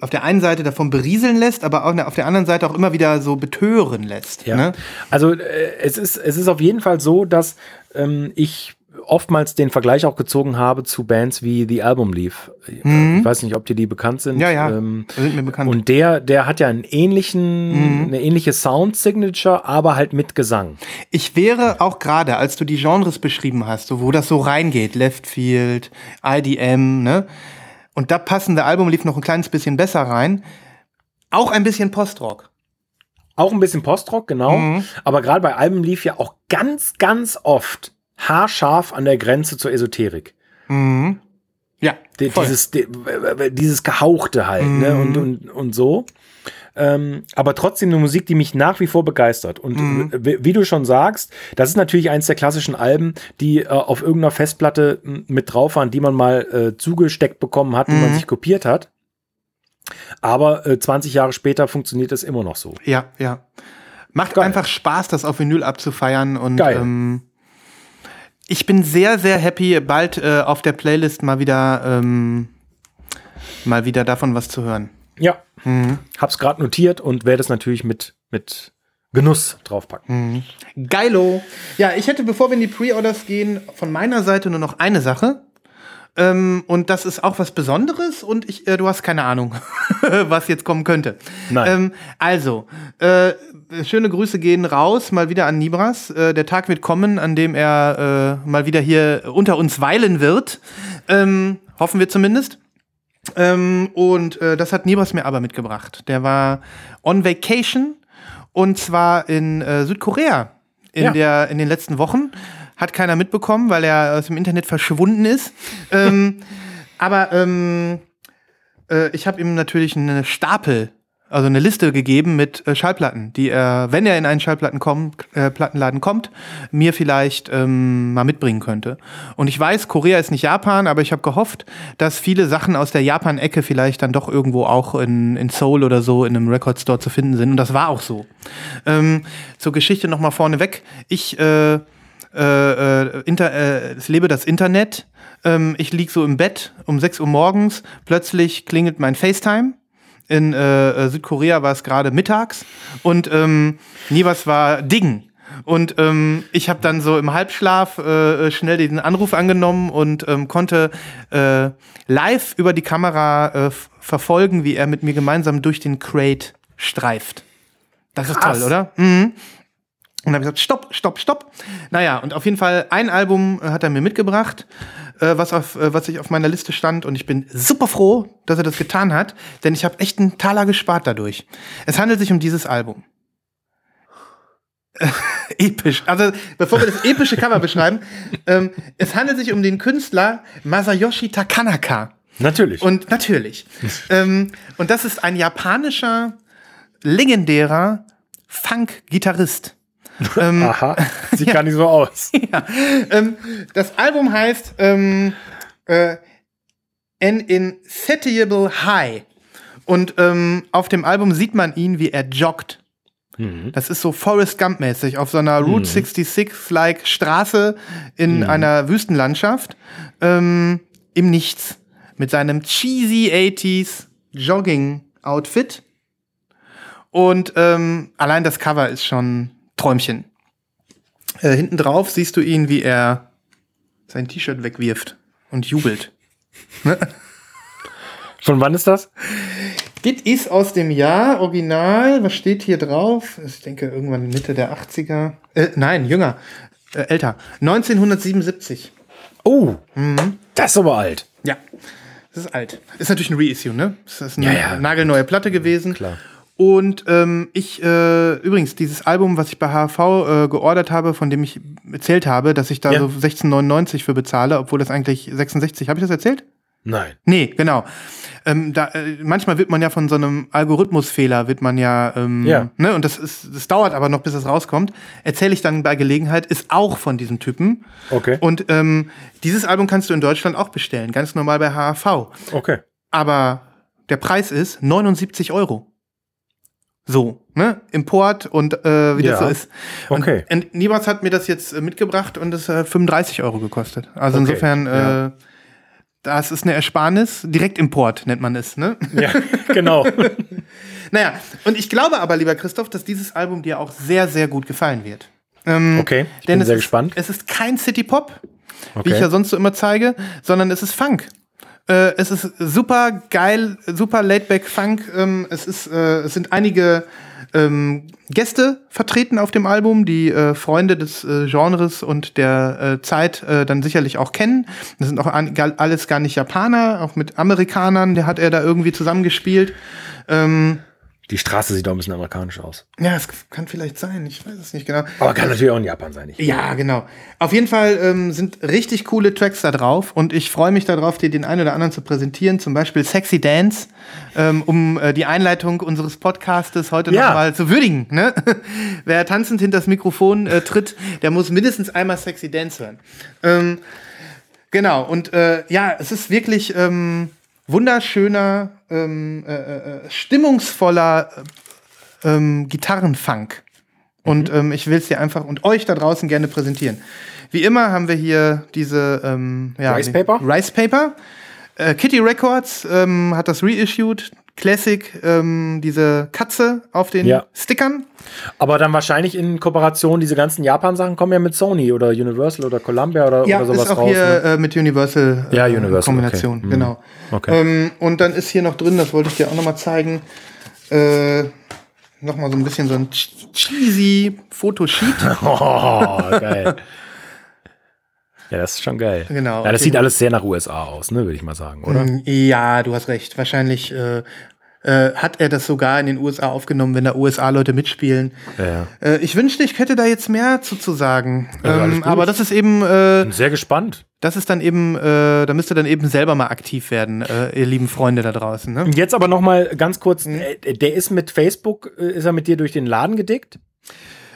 auf der einen Seite davon berieseln lässt, aber auf der anderen Seite auch immer wieder so betören lässt. Ja. Ne? Also äh, es ist es ist auf jeden Fall so, dass ähm, ich oftmals den Vergleich auch gezogen habe zu Bands wie The Album Leaf. Ich weiß nicht, ob dir die bekannt sind. Mhm. Ja, ja, Ähm, sind mir bekannt. und der, der hat ja einen ähnlichen, Mhm. eine ähnliche Sound Signature, aber halt mit Gesang. Ich wäre auch gerade, als du die Genres beschrieben hast, so, wo das so reingeht, Left Field, IDM, ne? Und da passende Album lief noch ein kleines bisschen besser rein. Auch ein bisschen Postrock. Auch ein bisschen Postrock, genau. Mhm. Aber gerade bei Alben lief ja auch ganz, ganz oft haarscharf an der Grenze zur Esoterik. Mhm. Ja, voll. dieses, die, dieses Gehauchte halt, ne? Mhm. Und, und, und so. Ähm, aber trotzdem eine Musik, die mich nach wie vor begeistert. Und Mhm. wie, wie du schon sagst, das ist natürlich eins der klassischen Alben, die äh, auf irgendeiner Festplatte mit drauf waren, die man mal äh, zugesteckt bekommen hat, die man Mhm. sich kopiert hat. Aber äh, 20 Jahre später funktioniert es immer noch so. Ja, ja. Macht Geil. einfach Spaß, das auf Vinyl abzufeiern und Geil. ähm, ich bin sehr, sehr happy, bald äh, auf der Playlist mal wieder ähm, mal wieder davon was zu hören. Ja, Mhm. hab's gerade notiert und werde es natürlich mit, mit Genuss draufpacken. Geilo. Ja, ich hätte, bevor wir in die Pre-Orders gehen, von meiner Seite nur noch eine Sache. Ähm, und das ist auch was Besonderes und ich, äh, du hast keine Ahnung, was jetzt kommen könnte. Nein. Ähm, also, äh, schöne Grüße gehen raus, mal wieder an Nibras. Äh, der Tag wird kommen, an dem er äh, mal wieder hier unter uns weilen wird. Ähm, hoffen wir zumindest. Ähm, und äh, das hat Nibras mir aber mitgebracht. Der war on vacation und zwar in äh, Südkorea in, Ja. der, in den letzten Wochen. Hat keiner mitbekommen, weil er aus dem Internet verschwunden ist. ähm, aber ähm, äh, ich habe ihm natürlich einen Stapel, also eine Liste gegeben mit äh, Schallplatten, die er, wenn er in einen Schallplatten kommt, äh, kommt, mir vielleicht ähm, mal mitbringen könnte. Und ich weiß, Korea ist nicht Japan, aber ich habe gehofft, dass viele Sachen aus der Japan-Ecke vielleicht dann doch irgendwo auch in, in Seoul oder so in einem Record-Store zu finden sind. Und das war auch so. Ähm, zur Geschichte noch mal vorneweg. Ich äh, äh, äh, inter, äh, lebe das Internet. Ähm, ich lieg so im Bett um 6 Uhr morgens. Plötzlich klingelt mein FaceTime. In äh, äh, Südkorea war es gerade mittags und ähm, Nivas war Diggen. Und ähm, ich habe dann so im Halbschlaf äh, äh, schnell den Anruf angenommen und ähm, konnte äh, live über die Kamera äh, verfolgen, wie er mit mir gemeinsam durch den Crate streift. Das ist Krass. toll, oder? Mhm. Und dann habe ich gesagt, stopp, stopp, stopp. Naja, und auf jeden Fall ein Album äh, hat er mir mitgebracht, äh, was, auf, äh, was ich auf meiner Liste stand. Und ich bin super froh, dass er das getan hat, denn ich habe echt einen Taler gespart dadurch. Es handelt sich um dieses Album. Episch. Also, bevor wir das epische Cover beschreiben, ähm, es handelt sich um den Künstler Masayoshi Takanaka. Natürlich. Und natürlich. ähm, und das ist ein japanischer, legendärer Funk-Gitarrist. ähm, Aha, sieht gar nicht so aus. ähm, das Album heißt ähm, äh, An Insatiable High. Und ähm, auf dem Album sieht man ihn, wie er joggt. Das ist so Forrest Gump-mäßig auf so einer Route 66-like Straße in einer Wüstenlandschaft ähm, im Nichts mit seinem cheesy 80s Jogging-Outfit. Und ähm, allein das Cover ist schon Träumchen. Äh, hinten drauf siehst du ihn, wie er sein T-Shirt wegwirft und jubelt. Von wann ist das? Das ist aus dem Jahr Original. Was steht hier drauf? Ich denke irgendwann Mitte der 80er. Äh, nein, jünger. Äh, älter. 1977. Oh, das ist aber alt. Ja. Das ist alt. Ist natürlich ein Reissue, ne? Das ist eine Ja, ja. nagelneue Platte gewesen. Klar. Und ähm, ich, äh, übrigens, dieses Album, was ich bei HV äh, geordert habe, von dem ich erzählt habe, dass ich da Ja. so 16,99 für bezahle, obwohl das eigentlich 66, habe ich das erzählt? Nein. Nee, genau. Ähm, da, äh, manchmal wird man ja von so einem Algorithmusfehler, wird man ja, ähm, Ja. ne, und das ist, das dauert aber noch, bis es rauskommt. Erzähle ich dann bei Gelegenheit, ist auch von diesem Typen. Okay. Und ähm, dieses Album kannst du in Deutschland auch bestellen, ganz normal bei HAV. Okay. Aber der Preis ist 79 Euro. So, ne? Import und äh, wie Ja. das so ist. Und, Okay. und Nibas hat mir das jetzt äh, mitgebracht und es hat 35 Euro gekostet. Also Okay, insofern, ja. äh, das ist eine Ersparnis. Direktimport nennt man es, ne? Ja, genau. naja, und ich glaube aber, lieber Christoph, dass dieses Album dir auch sehr, sehr gut gefallen wird. Ähm, Okay, ich denn bin es sehr ist, gespannt. Es ist kein City-Pop, wie Okay. ich ja sonst so immer zeige, sondern es ist Funk. Äh, es ist super geil, super laidback Funk. Ähm, es, ist, äh, es sind einige ähm, Gäste vertreten auf dem Album, die äh, Freunde des äh, Genres und der äh, Zeit äh, dann sicherlich auch kennen. Das sind auch an, alles gar nicht Japaner, auch mit Amerikanern, der hat er da irgendwie zusammengespielt. Ähm, Die Straße sieht auch ein bisschen amerikanisch aus. ja, es kann vielleicht sein, ich weiß es nicht genau. Aber kann natürlich auch in Japan sein. Ich. Ja, genau. Auf jeden Fall ähm, sind richtig coole Tracks da drauf und ich freue mich darauf, dir den einen oder anderen zu präsentieren. Zum Beispiel Sexy Dance, ähm, um äh, die Einleitung unseres Podcastes heute Ja. noch mal zu würdigen. Ne? Wer tanzend hinter das Mikrofon äh, tritt, der muss mindestens einmal Sexy Dance hören. Ähm, genau, und äh, ja, es ist wirklich ähm, wunderschöner, ähm, äh, äh, stimmungsvoller äh, ähm, Gitarrenfunk. Und ähm, ich will es dir einfach und euch da draußen gerne präsentieren. Wie immer haben wir hier diese ähm, ja, Rice Paper? Rice Paper. Äh, Kitty Records ähm, hat das reissued. Classic, ähm, diese Katze auf den Ja. Stickern. Aber dann wahrscheinlich in Kooperation, diese ganzen Japan-Sachen kommen ja mit Sony oder Universal oder Columbia oder, Ja, oder sowas ist auch raus. hier ne? äh, mit Universal, äh, Ja, Universal, Kombination, okay. Mhm. genau. Okay. Ähm, und dann ist hier noch drin, das wollte ich dir auch noch mal zeigen, äh, noch mal so ein bisschen so ein che- cheesy Fotosheet. Oh, geil. Ja, das ist schon geil. Genau, Ja, das sieht alles sehr nach USA aus, ne, würde ich mal sagen, oder? Mm, Ja, du hast recht. Wahrscheinlich äh, äh, hat er das sogar in den USA aufgenommen, wenn da USA-Leute mitspielen. Ja. Äh, ich wünschte, ich hätte da jetzt mehr zu, zu sagen. Ja, ähm, aber das ist eben, äh, Bin sehr gespannt. das ist dann eben, äh, da müsst ihr dann eben selber mal aktiv werden, äh, ihr lieben Freunde da draußen. Ne? Jetzt aber noch mal ganz kurz, Mhm. der ist mit Facebook, ist er mit dir durch den Laden gedickt?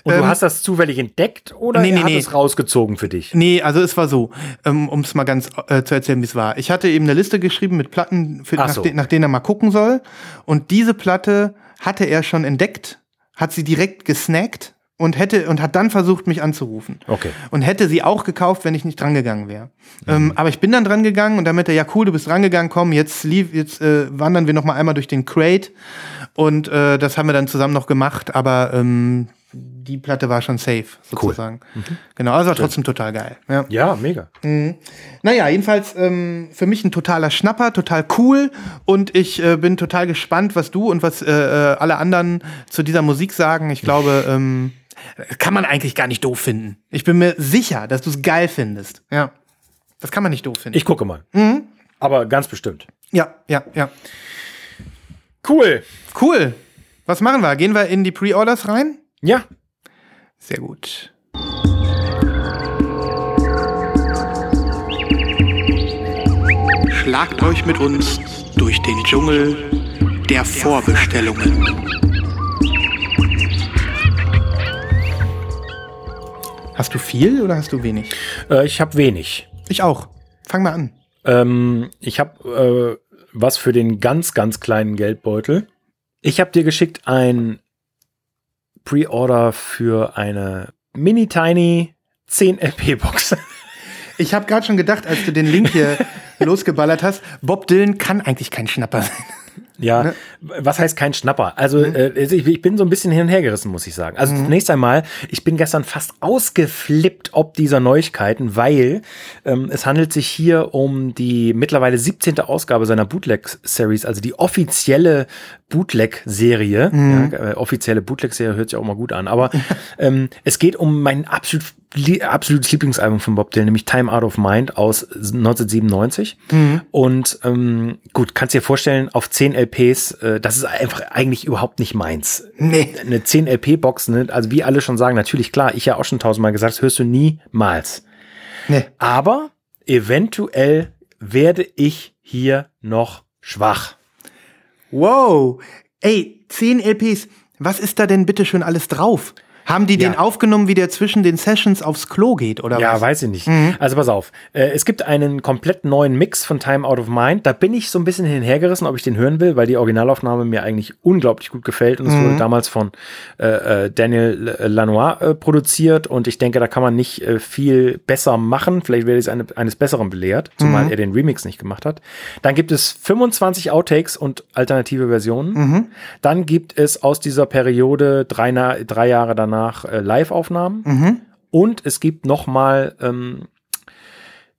Und Ähm, du hast das zufällig entdeckt oder nee, nee, nee. es rausgezogen für dich? Nee, also es war so, ähm, um es mal ganz äh, zu erzählen, wie es war. Ich hatte eben eine Liste geschrieben mit Platten, für, Ach nach, so. de nach denen er mal gucken soll. Und diese Platte hatte er schon entdeckt, hat sie direkt gesnackt und hätte und hat dann versucht, mich anzurufen. Okay. Und hätte sie auch gekauft, wenn ich nicht drangegangen wäre. Mhm. Ähm, aber ich bin dann drangegangen und damit er, ja cool, du bist drangegangen, komm, jetzt lief, jetzt äh, wandern wir noch mal einmal durch den Crate. Und äh, das haben wir dann zusammen noch gemacht, aber ähm, die Platte war schon safe, sozusagen. Genau, also war trotzdem total geil. Ja. Ja, mega. Naja, jedenfalls ähm, für mich ein totaler Schnapper, total cool und ich äh, bin total gespannt, was du und was äh, äh, alle anderen zu dieser Musik sagen. Ich glaube, ähm, kann man eigentlich gar nicht doof finden. Ich bin mir sicher, dass du es geil findest. Ja, das kann man nicht doof finden. Ich gucke mal. Mhm. Aber ganz bestimmt. ja, ja, ja. Cool. Cool. Was machen wir? Gehen wir in die Pre-Orders rein? Ja. Sehr gut. Schlagt euch mit uns durch den Dschungel der Vorbestellungen. Hast du viel oder hast du wenig? Äh, ich habe wenig. Ich auch. Fang mal an. Ähm, ich habe äh, was für den ganz, ganz kleinen Geldbeutel. Ich habe dir geschickt ein Pre-Order für eine Mini-Tiny 10 LP-Box. Ich habe gerade schon gedacht, als du den Link hier losgeballert hast, Bob Dylan kann eigentlich kein Schnapper sein. Ja, Ne? was heißt kein Schnapper? Also Mhm. äh, ich, ich bin so ein bisschen hin und her gerissen, muss ich sagen. Also zunächst einmal, ich bin gestern fast ausgeflippt ob dieser Neuigkeiten, weil ähm, es handelt sich hier um die mittlerweile 17. Ausgabe seiner Bootleg-Series, also die offizielle Bootleg-Serie. Mhm. Ja, äh, offizielle Bootleg-Serie hört sich auch mal gut an, aber ähm, es geht um mein absolut lie- absolutes Lieblingsalbum von Bob Dylan, nämlich Time Out of Mind aus 1997. Und ähm, gut, kannst dir vorstellen, auf 10 LPs, äh, das ist einfach eigentlich überhaupt nicht meins. Nee. Eine 10 LP-Box, ne? also wie alle schon sagen, natürlich klar, ich ja auch schon tausendmal gesagt, das hörst du niemals. Nee. Aber eventuell werde ich hier noch schwach. Wow. Ey, 10 LPs. Was ist da denn bitte schon alles drauf? Haben die den Ja. aufgenommen, wie der zwischen den Sessions aufs Klo geht, oder Ja, was? weiß ich nicht. Also pass auf. Äh, es gibt einen komplett neuen Mix von Time Out of Mind. Da bin ich so ein bisschen hinhergerissen, ob ich den hören will, weil die Originalaufnahme mir eigentlich unglaublich gut gefällt. Und es wurde damals von äh, äh, Daniel Lanois äh, produziert. Und ich denke, da kann man nicht äh, viel besser machen. Vielleicht werde ich es eine, eines Besseren belehrt, zumal er den Remix nicht gemacht hat. Dann gibt es 25 Outtakes und alternative Versionen. Dann gibt es aus dieser Periode drei, drei Jahre danach äh, Live-Aufnahmen. Und es gibt noch mal ähm,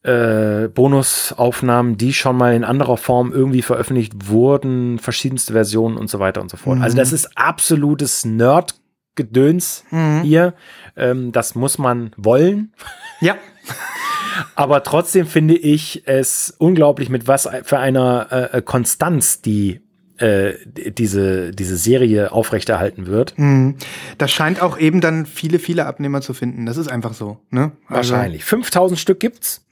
äh, Bonusaufnahmen, die schon mal in anderer Form irgendwie veröffentlicht wurden, verschiedenste Versionen und so weiter und so fort. Also das ist absolutes Nerd-Gedöns hier. Ähm, das muss man wollen. Ja. Aber trotzdem finde ich es unglaublich, mit was für einer äh, äh, Konstanz die äh, diese, diese Serie aufrechterhalten wird. Das scheint auch eben dann viele, viele Abnehmer zu finden. Das ist einfach so. Ne? Also- Wahrscheinlich. 5000 Stück gibt's.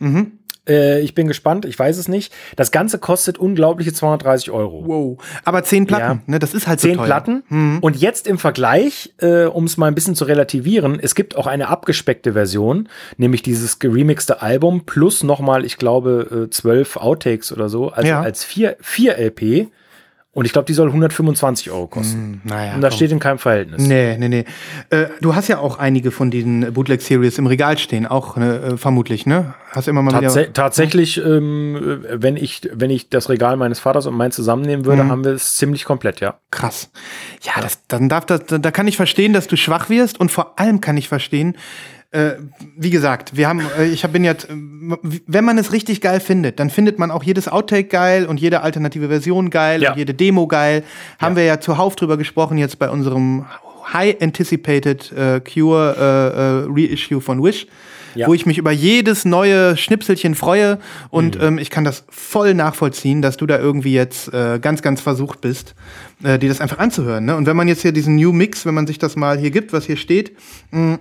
Äh, ich bin gespannt, ich weiß es nicht. Das Ganze kostet unglaubliche 230 Euro. Wow. Aber 10 Platten, Ja. ne? Das ist halt Zehn so teuer. Platten. Und jetzt im Vergleich, äh, um es mal ein bisschen zu relativieren, es gibt auch eine abgespeckte Version, nämlich dieses geremixte Album plus nochmal, ich glaube, äh, zwölf Outtakes oder so, also Ja. als 4 vier LP. Und ich glaube, die soll 125 Euro kosten. Naja. Und das komm. steht in keinem Verhältnis. Nee, nee, nee. Äh, du hast ja auch einige von diesen Bootleg-Series im Regal stehen, auch ne, äh, vermutlich, ne? Hast immer mal Tatsä wieder. tatsächlich, ähm, äh, wenn ich, wenn ich das Regal meines Vaters und mein zusammennehmen würde, Mhm. haben wir es ziemlich komplett, ja. Krass. Ja, das, dann darf das, da kann ich verstehen, dass du schwach wirst und vor allem kann ich verstehen, äh, wie gesagt, wir haben, äh, ich hab, bin jetzt, äh, wenn man es richtig geil findet, dann findet man auch jedes Outtake geil und jede alternative Version geil Ja. und jede Demo geil. Haben wir ja zuhauf drüber gesprochen jetzt bei unserem High Anticipated äh, Cure äh, äh, Reissue von Wish. Ja. Wo ich mich über jedes neue Schnipselchen freue und Mhm. ähm, ich kann das voll nachvollziehen, dass du da irgendwie jetzt äh, ganz, ganz versucht bist, äh, dir das einfach anzuhören. Ne? Und wenn man jetzt hier diesen New Mix, wenn man sich das mal hier gibt, was hier steht, mh,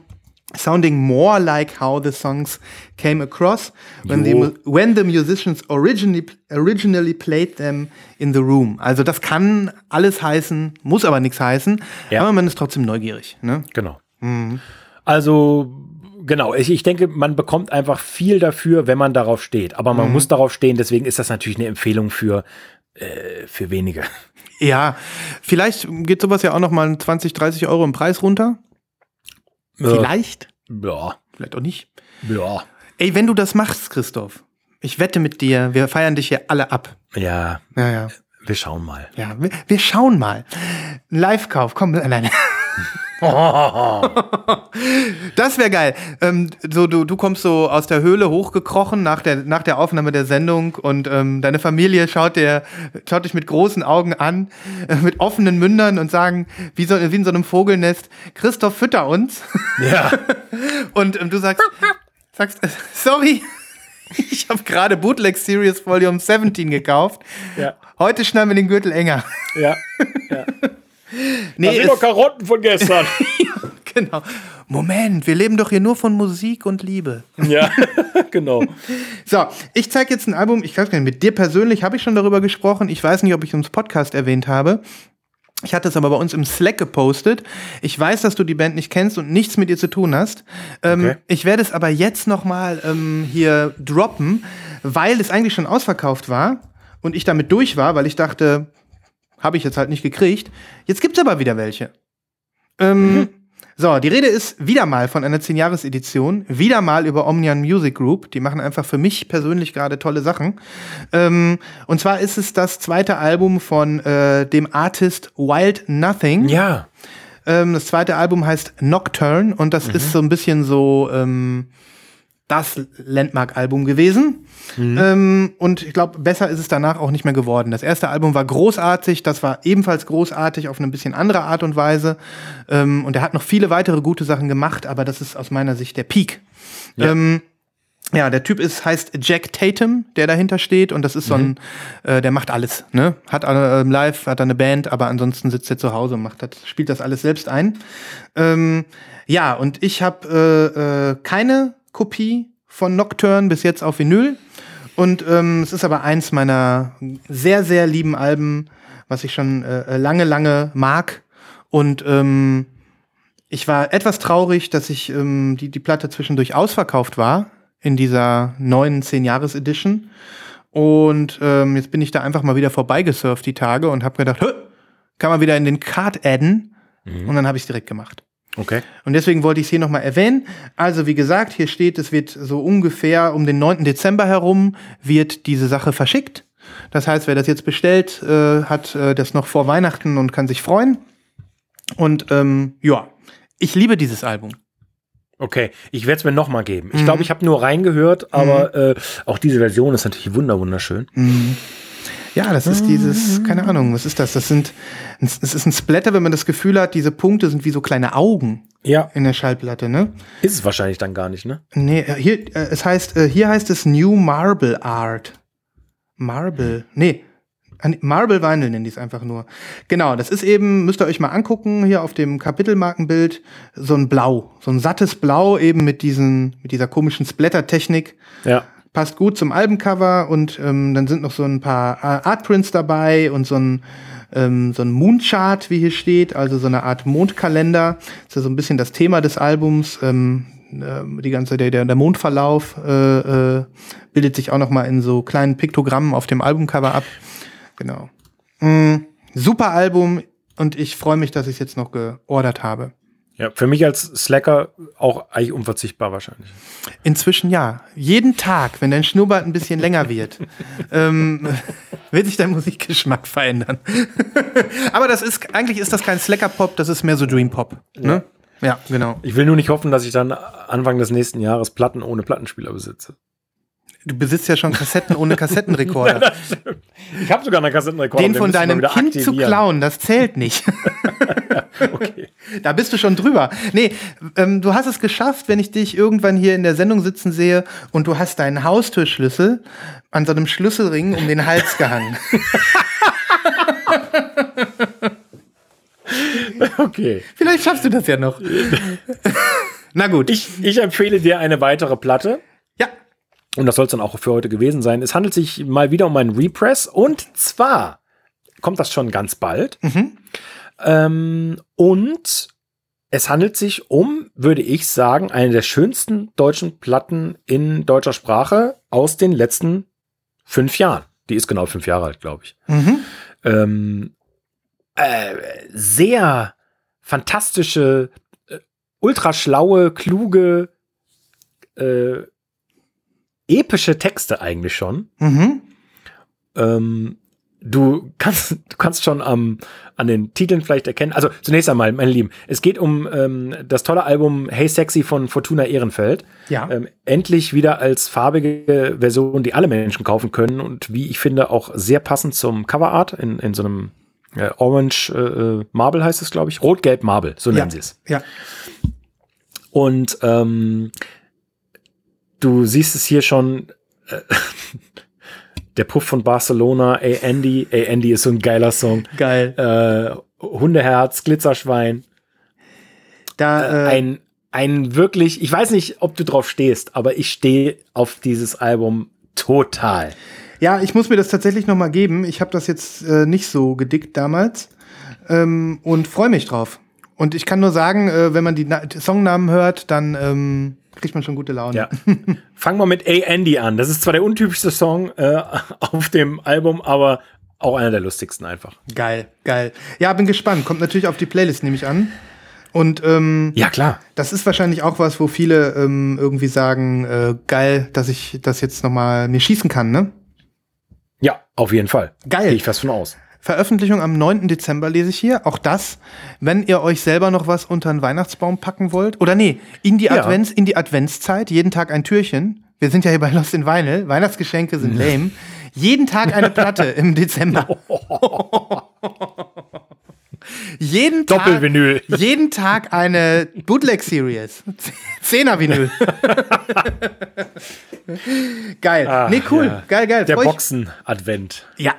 sounding more like how the songs came across when, the, Jo. when the musicians originally, originally played them in the room. Also das kann alles heißen, muss aber nichts heißen, Ja. aber man ist trotzdem neugierig. Ne? Genau. Also, genau, ich, ich denke, man bekommt einfach viel dafür, wenn man darauf steht. Aber man muss darauf stehen, deswegen ist das natürlich eine Empfehlung für, äh, für wenige. Ja, vielleicht geht sowas ja auch noch mal 20, 30 Euro im Preis runter. Vielleicht, Ja, vielleicht auch nicht. ja. Ey, wenn du das machst, Christoph, ich wette mit dir, wir feiern dich hier alle ab. Ja, Ja, ja. wir schauen mal. Ja, wir, wir schauen mal. Live-Kauf, komm, nein. Das wäre geil. Ähm, so, du, du kommst so aus der Höhle hochgekrochen nach der, nach der Aufnahme der Sendung und ähm, deine Familie schaut, dir, schaut dich mit großen Augen an, äh, mit offenen Mündern und sagen, wie, so, wie in so einem Vogelnest, Christoph, fütter uns. Ja. Und ähm, du sagst, sagst äh, sorry, ich habe gerade Bootleg Series Volume 17 gekauft. Ja. Heute schneiden wir den Gürtel enger. Ja. Nee, Das sind doch Karotten von gestern. genau. Moment, wir leben doch hier nur von Musik und Liebe. ja, genau. So, ich zeige jetzt ein Album, ich weiß gar nicht, mit dir persönlich habe ich schon darüber gesprochen. Ich weiß nicht, ob ich es im Podcast erwähnt habe. Ich hatte es aber bei uns im Slack gepostet. Ich weiß, dass du die Band nicht kennst und nichts mit ihr zu tun hast. Ähm, Okay. Ich werde es aber jetzt noch mal ähm, hier droppen, weil es eigentlich schon ausverkauft war und ich damit durch war, weil ich dachte, habe ich jetzt halt nicht gekriegt. Jetzt gibt's aber wieder welche. Ähm, So, die Rede ist wieder mal von einer 10-Jahres-Edition, wieder mal über Omnian Music Group. Die machen einfach für mich persönlich gerade tolle Sachen. Ähm, und zwar ist es das zweite Album von äh, dem Artist Wild Nothing. Ja. Ähm, das zweite Album heißt Nocturne und das ist so ein bisschen so ähm, das Landmark-Album gewesen. Ähm, und ich glaube, besser ist es danach auch nicht mehr geworden. Das erste Album war großartig, das war ebenfalls großartig auf eine bisschen andere Art und Weise. Ähm, und er hat noch viele weitere gute Sachen gemacht, aber das ist aus meiner Sicht der Peak. Ja. Ähm, ja, der Typ ist, heißt Jack Tatum, der dahinter steht und das ist so ein, äh, der macht alles, ne? Hat äh, live, hat eine Band, aber ansonsten sitzt er zu Hause und macht das, spielt das alles selbst ein. Ähm, ja, und ich habe äh, äh, keine Kopie von Nocturne bis jetzt auf Vinyl und ähm, es ist aber eins meiner sehr, sehr lieben Alben, was ich schon äh, lange, lange mag und ähm, ich war etwas traurig, dass ich ähm, die, die Platte zwischendurch ausverkauft war in dieser neuen 10-Jahres-Edition. Und ähm, jetzt bin ich da einfach mal wieder vorbeigesurft die Tage und habe gedacht, "Hö, kann man wieder in den Card adden. Und dann habe ich es direkt gemacht. Okay. Und deswegen wollte ich es hier nochmal erwähnen. Also wie gesagt, hier steht, es wird so ungefähr um den 9. Dezember herum wird diese Sache verschickt. Das heißt, wer das jetzt bestellt, äh, hat äh, das noch vor Weihnachten und kann sich freuen. Und ähm, ja, ich liebe dieses Album. Okay, ich werde es mir noch mal geben. Ich glaube, ich habe nur reingehört, aber äh, auch diese Version ist natürlich wunder wunderschön. Ja, das ist dieses, keine Ahnung, was ist das? Das sind, es ist ein Splatter, wenn man das Gefühl hat, diese Punkte sind wie so kleine Augen Ja, in der Schallplatte, ne? ist es wahrscheinlich dann gar nicht, ne? Nee, äh, hier, äh, es heißt, äh, hier heißt es New Marble Art. Marble, nee. nee, Marble Vinyl nennen die es einfach nur. Genau, das ist eben, müsst ihr euch mal angucken, hier auf dem Kapitelmarkenbild, so ein Blau, so ein sattes Blau eben mit diesen, mit dieser komischen Splatter-Technik. Ja. Passt gut zum Albencover und ähm, dann sind noch so ein paar äh, Artprints dabei und so ein ähm, so ein Moonchart, wie hier steht, also so eine Art Mondkalender. Das ist ja so ein bisschen das Thema des Albums. Ähm, ähm, die ganze der, der, der Mondverlauf äh, äh, bildet sich auch noch mal in so kleinen Piktogrammen auf dem Albumcover ab. Genau. Mm, super Album und ich freue mich, dass ich es jetzt noch geordert habe. Ja, für mich als Slacker auch eigentlich unverzichtbar wahrscheinlich. Inzwischen ja. Jeden Tag, wenn dein Schnurrbart ein bisschen länger wird, ähm, wird sich dein Musikgeschmack verändern. Aber das ist, eigentlich ist das kein Slacker-Pop, das ist mehr so Dream-Pop. Ne? Ja, genau. Ich will nur nicht hoffen, dass ich dann Anfang des nächsten Jahres Platten ohne Plattenspieler besitze. Du besitzt ja schon Kassetten ohne Kassettenrekorder. Ich habe sogar einen Kassettenrekorder. Den den von deinem Kind zu klauen, das zählt nicht. Okay. Da bist du schon drüber. Nee, ähm, du hast es geschafft, wenn ich dich irgendwann hier in der Sendung sitzen sehe und du hast deinen Haustürschlüssel an so einem Schlüsselring um den Hals gehangen. okay. Vielleicht schaffst du das ja noch. Na gut. Ich, ich empfehle dir eine weitere Platte. Und das soll es dann auch für heute gewesen sein. Es handelt sich mal wieder um einen Repress. Und zwar kommt das schon ganz bald. Ähm, und es handelt sich um, würde ich sagen, eine der schönsten deutschen Platten in deutscher Sprache aus den letzten fünf Jahren. Die ist genau fünf Jahre alt, glaube ich. Mhm. Ähm, äh, sehr fantastische, äh, ultraschlaue, kluge, äh, epische Texte eigentlich schon. Mhm. Ähm, du kannst, du kannst schon am, an den Titeln vielleicht erkennen. Also zunächst einmal, meine Lieben, es geht um ähm, das tolle Album Hey Sexy von Fortuna Ehrenfeld. Ja. Ähm, endlich wieder als farbige Version, die alle Menschen kaufen können und wie ich finde auch sehr passend zum Coverart in, in so einem äh, Orange äh, äh, Marble heißt es, glaube ich. Rot-Gelb Marble, so nennen sie es. Ja. Und ähm, du siehst es hier schon. Äh, der Puff von Barcelona, ey Andy, ey Andy ist so ein geiler Song. Geil. Äh, Hundeherz, Glitzerschwein. Da, äh, Ein, ein wirklich, ich weiß nicht, ob du drauf stehst, aber ich stehe auf dieses Album total. ja, ich muss mir das tatsächlich noch mal geben. Ich habe das jetzt äh, nicht so gedickt damals ähm, und freue mich drauf. Und ich kann nur sagen, äh, wenn man die Na Songnamen hört, dann ähm, kriegt man schon gute Laune. Ja. Fangen wir mit A. Andy an. Das ist zwar der untypischste Song äh, auf dem Album, aber auch einer der lustigsten einfach. Geil, geil. Ja, bin gespannt. Kommt natürlich auf die Playlist, nehme ich an. Und ähm, Ja, klar. das ist wahrscheinlich auch was, wo viele ähm, irgendwie sagen, äh, geil, dass ich das jetzt noch mal mir schießen kann, ne? Ja, auf jeden Fall. Geil. Gehe ich fast von aus. Veröffentlichung am 9. Dezember lese ich hier. Auch das, wenn ihr euch selber noch was unter den Weihnachtsbaum packen wollt. Oder nee, in die, Ja. Advents, in die Adventszeit, jeden Tag ein Türchen. Wir sind ja hier bei Lost in Vinyl. Weihnachtsgeschenke sind lame. Jeden Tag eine Platte im Dezember. jeden Tag, Doppelvinyl. jeden Tag eine Bootleg-Series. Zehner-Vinyl. geil. Ah, nee, cool. ja. Geil, geil. Der Boxen-Advent. ja.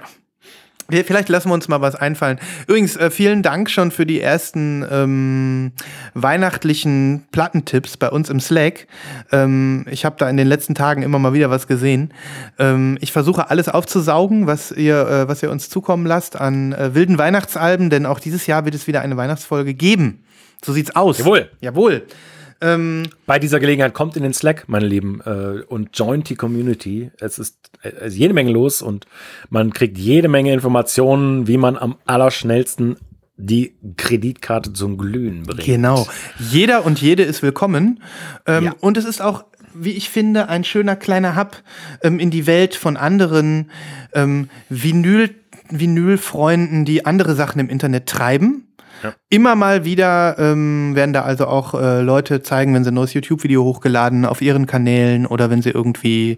Vielleicht lassen wir uns mal was einfallen. Übrigens, äh, vielen Dank schon für die ersten ähm, weihnachtlichen Plattentipps bei uns im Slack. Ähm, ich habe da in den letzten Tagen immer mal wieder was gesehen. Ähm, ich versuche alles aufzusaugen, was ihr, äh, was ihr uns zukommen lasst an äh, wilden Weihnachtsalben, denn auch dieses Jahr wird es wieder eine Weihnachtsfolge geben. So sieht's aus. Jawohl. Jawohl. Ähm, Bei dieser Gelegenheit kommt in den Slack, meine Lieben, äh, und joint die Community. Es ist, äh, es ist jede Menge los und man kriegt jede Menge Informationen, wie man am allerschnellsten die Kreditkarte zum Glühen bringt. Genau. Jeder und jede ist willkommen. Ähm, Ja. Und es ist auch, wie ich finde, ein schöner kleiner Hub ähm, in die Welt von anderen ähm, Vinyl, Vinylfreunden, die andere Sachen im Internet treiben. Immer mal wieder ähm, werden da also auch äh, Leute zeigen, wenn sie ein neues YouTube-Video hochgeladen auf ihren Kanälen oder wenn sie irgendwie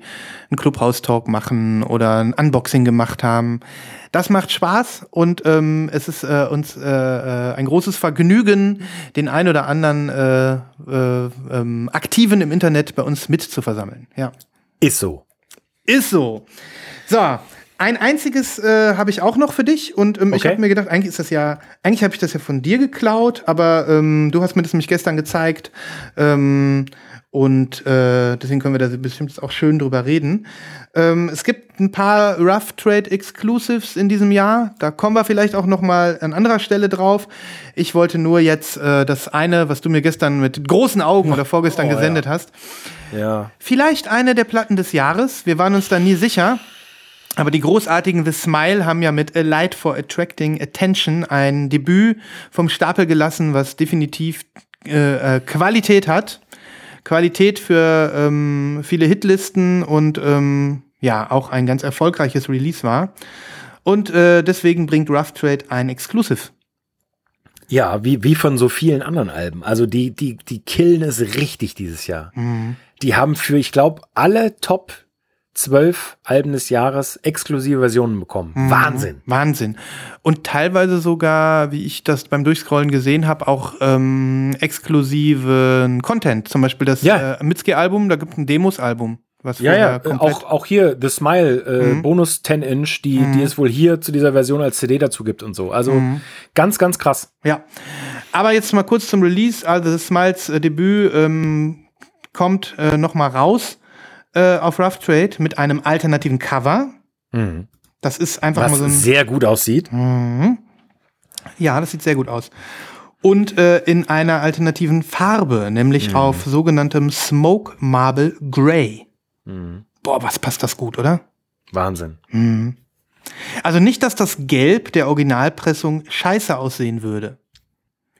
einen Clubhouse-Talk machen oder ein Unboxing gemacht haben. Das macht Spaß und ähm, es ist äh, uns äh, äh, ein großes Vergnügen, den ein oder anderen äh, äh, ähm, Aktiven im Internet bei uns mit zu versammeln. Ja. Ist so. Ist so. So, ein einziges äh, habe ich auch noch für dich und ähm, ich Okay. habe mir gedacht, eigentlich ist das ja, eigentlich habe ich das ja von dir geklaut, aber ähm, du hast mir das nämlich gestern gezeigt ähm, und äh, deswegen können wir da bestimmt auch schön drüber reden. Ähm, es gibt ein paar Rough Trade Exclusives in diesem Jahr, da kommen wir vielleicht auch noch mal an anderer Stelle drauf. Ich wollte nur jetzt äh, das eine, was du mir gestern mit großen Augen oder vorgestern Oh, ja. gesendet hast, Ja. Vielleicht eine der Platten des Jahres. Wir waren uns da nie sicher. Aber die großartigen The Smile haben ja mit A Light for Attracting Attention ein Debüt vom Stapel gelassen, was definitiv äh, äh, Qualität hat. Qualität für ähm, viele Hitlisten und ähm, ja, auch ein ganz erfolgreiches Release war. Und äh, deswegen bringt Rough Trade ein Exclusive. Ja, wie, wie von so vielen anderen Alben. Also die, die, die killen es richtig dieses Jahr. Die haben für, ich glaube, alle Top 12 Alben des Jahres exklusive Versionen bekommen. Wahnsinn. Wahnsinn. Und teilweise sogar, wie ich das beim Durchscrollen gesehen habe, auch ähm, exklusiven Content. Zum Beispiel das Ja. äh, Mitski-Album, da gibt es ein Demos-Album. Was Ja, ja, äh, auch, auch hier The Smile, äh, Bonus 10 Inch, die, die es wohl hier zu dieser Version als CD dazu gibt und so. Also ganz, ganz krass. Ja. Aber jetzt mal kurz zum Release. Also das Smiles äh, Debüt ähm, kommt äh, noch mal raus äh, auf Rough Trade mit einem alternativen Cover. Das ist einfach Was mal so ein sehr gut aussieht. Ja, das sieht sehr gut aus. Und äh, in einer alternativen Farbe, nämlich auf sogenanntem Smoke Marble Grey. Boah, was passt das gut, oder? Wahnsinn. Also nicht, dass das Gelb der Originalpressung scheiße aussehen würde.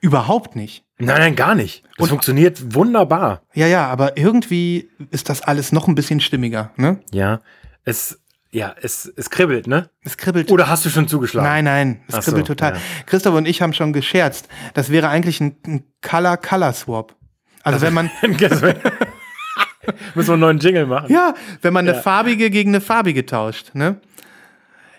Überhaupt nicht. Nein, nein, gar nicht. Das funktioniert wunderbar. Ja, ja, aber irgendwie ist das alles noch ein bisschen stimmiger, ne? Ja. Es, ja, es, es kribbelt, ne? Es kribbelt. Oder hast du schon zugeschlagen? Nein, nein, es Ach so, kribbelt total. ja. Christoph und ich haben schon gescherzt. Das wäre eigentlich ein, ein Color-Color-Swap. Also wenn man, Müssen wir einen neuen Jingle machen. Ja, wenn man eine farbige gegen eine farbige tauscht, ne?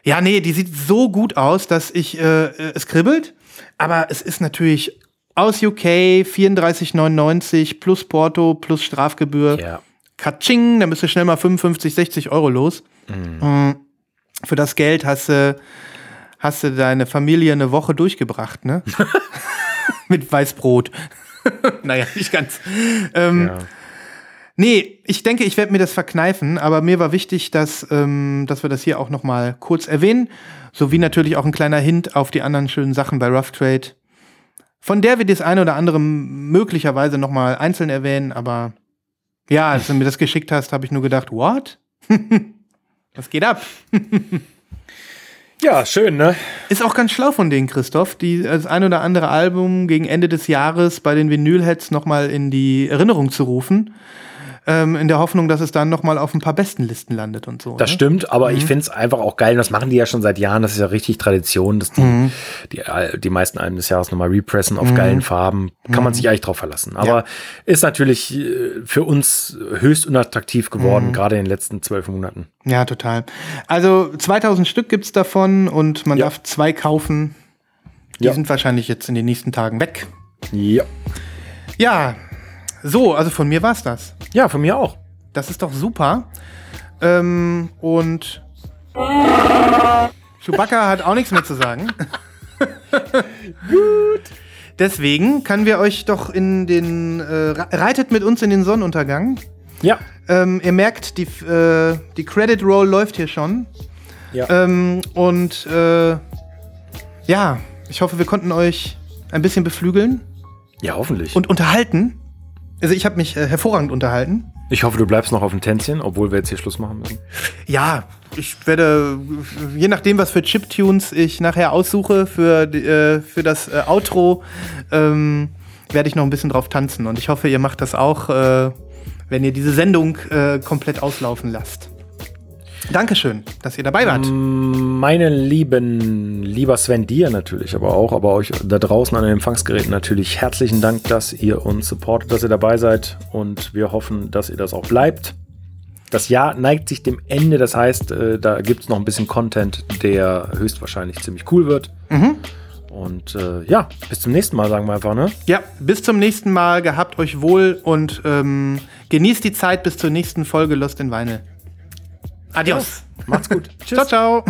Ja, nee, die sieht so gut aus, dass ich äh, äh, es kribbelt, aber es ist natürlich aus UK 34,99 plus Porto plus Strafgebühr. Ja. Katsching, da du schnell mal 55, 60 Euro los. Mhm. Für das Geld hast du, hast du deine Familie eine Woche durchgebracht, ne? Mit Weißbrot. naja, nicht ganz. Ähm, ja. Nee, ich denke, ich werde mir das verkneifen, aber mir war wichtig, dass, ähm, dass wir das hier auch noch mal kurz erwähnen. Sowie natürlich auch ein kleiner Hint auf die anderen schönen Sachen bei Rough Trade, von der wir das eine oder andere möglicherweise noch mal einzeln erwähnen, aber ja, als du mir das geschickt hast, habe ich nur gedacht, what? Was geht ab? Ja, schön, ne? Ist auch ganz schlau von denen, Christoph, die das ein oder andere Album gegen Ende des Jahres bei den Vinylheads nochmal in die Erinnerung zu rufen. Ähm, in der Hoffnung, dass es dann nochmal auf ein paar besten Listen landet und so. Das ne? stimmt, aber ich finde es einfach auch geil. und Das machen die ja schon seit Jahren. Das ist ja richtig Tradition, dass die, die, Al- die meisten Alben des Jahres nochmal repressen auf geilen Farben. Kann man sich eigentlich drauf verlassen. Aber ist natürlich äh, für uns höchst unattraktiv geworden, gerade in den letzten zwölf Monaten. Ja, total. Also 2000 Stück gibt's davon und man Ja. darf zwei kaufen. Die Ja. sind wahrscheinlich jetzt in den nächsten Tagen weg. Ja. Ja, so, also von mir war's das. Ja, von mir auch. Das ist doch super. Ähm, und Chewbacca hat auch nichts mehr zu sagen. Gut. Deswegen können wir euch doch in den äh, re- reitet mit uns in den Sonnenuntergang. Ja. Ähm, ihr merkt, die, äh, die Credit Roll läuft hier schon. Ja. Ähm, und äh, ja, ich hoffe, wir konnten euch ein bisschen beflügeln Ja, hoffentlich. und unterhalten. Also ich habe mich äh, hervorragend unterhalten. ich hoffe, du bleibst noch auf dem Tänzchen, obwohl wir jetzt hier Schluss machen müssen. Ja, ich werde, je nachdem, was für Chiptunes ich nachher aussuche für, äh, für das äh, Outro, ähm, werde ich noch ein bisschen drauf tanzen. Und ich hoffe, ihr macht das auch, äh, wenn ihr diese Sendung äh, komplett auslaufen lasst. Dankeschön, dass ihr dabei wart. Meine lieben, lieber Sven, dir natürlich, aber auch, aber euch da draußen an den Empfangsgeräten natürlich herzlichen Dank, dass ihr uns supportet, dass ihr dabei seid und wir hoffen, dass ihr das auch bleibt. Das Jahr neigt sich dem Ende, das heißt, äh, da gibt es noch ein bisschen Content, der höchstwahrscheinlich ziemlich cool wird. Und äh, ja, bis zum nächsten Mal, sagen wir einfach, ne? Ja, bis zum nächsten Mal. Gehabt euch wohl und ähm, genießt die Zeit bis zur nächsten Folge Lost in Weine. Adios. Macht's gut. Ciao, ciao.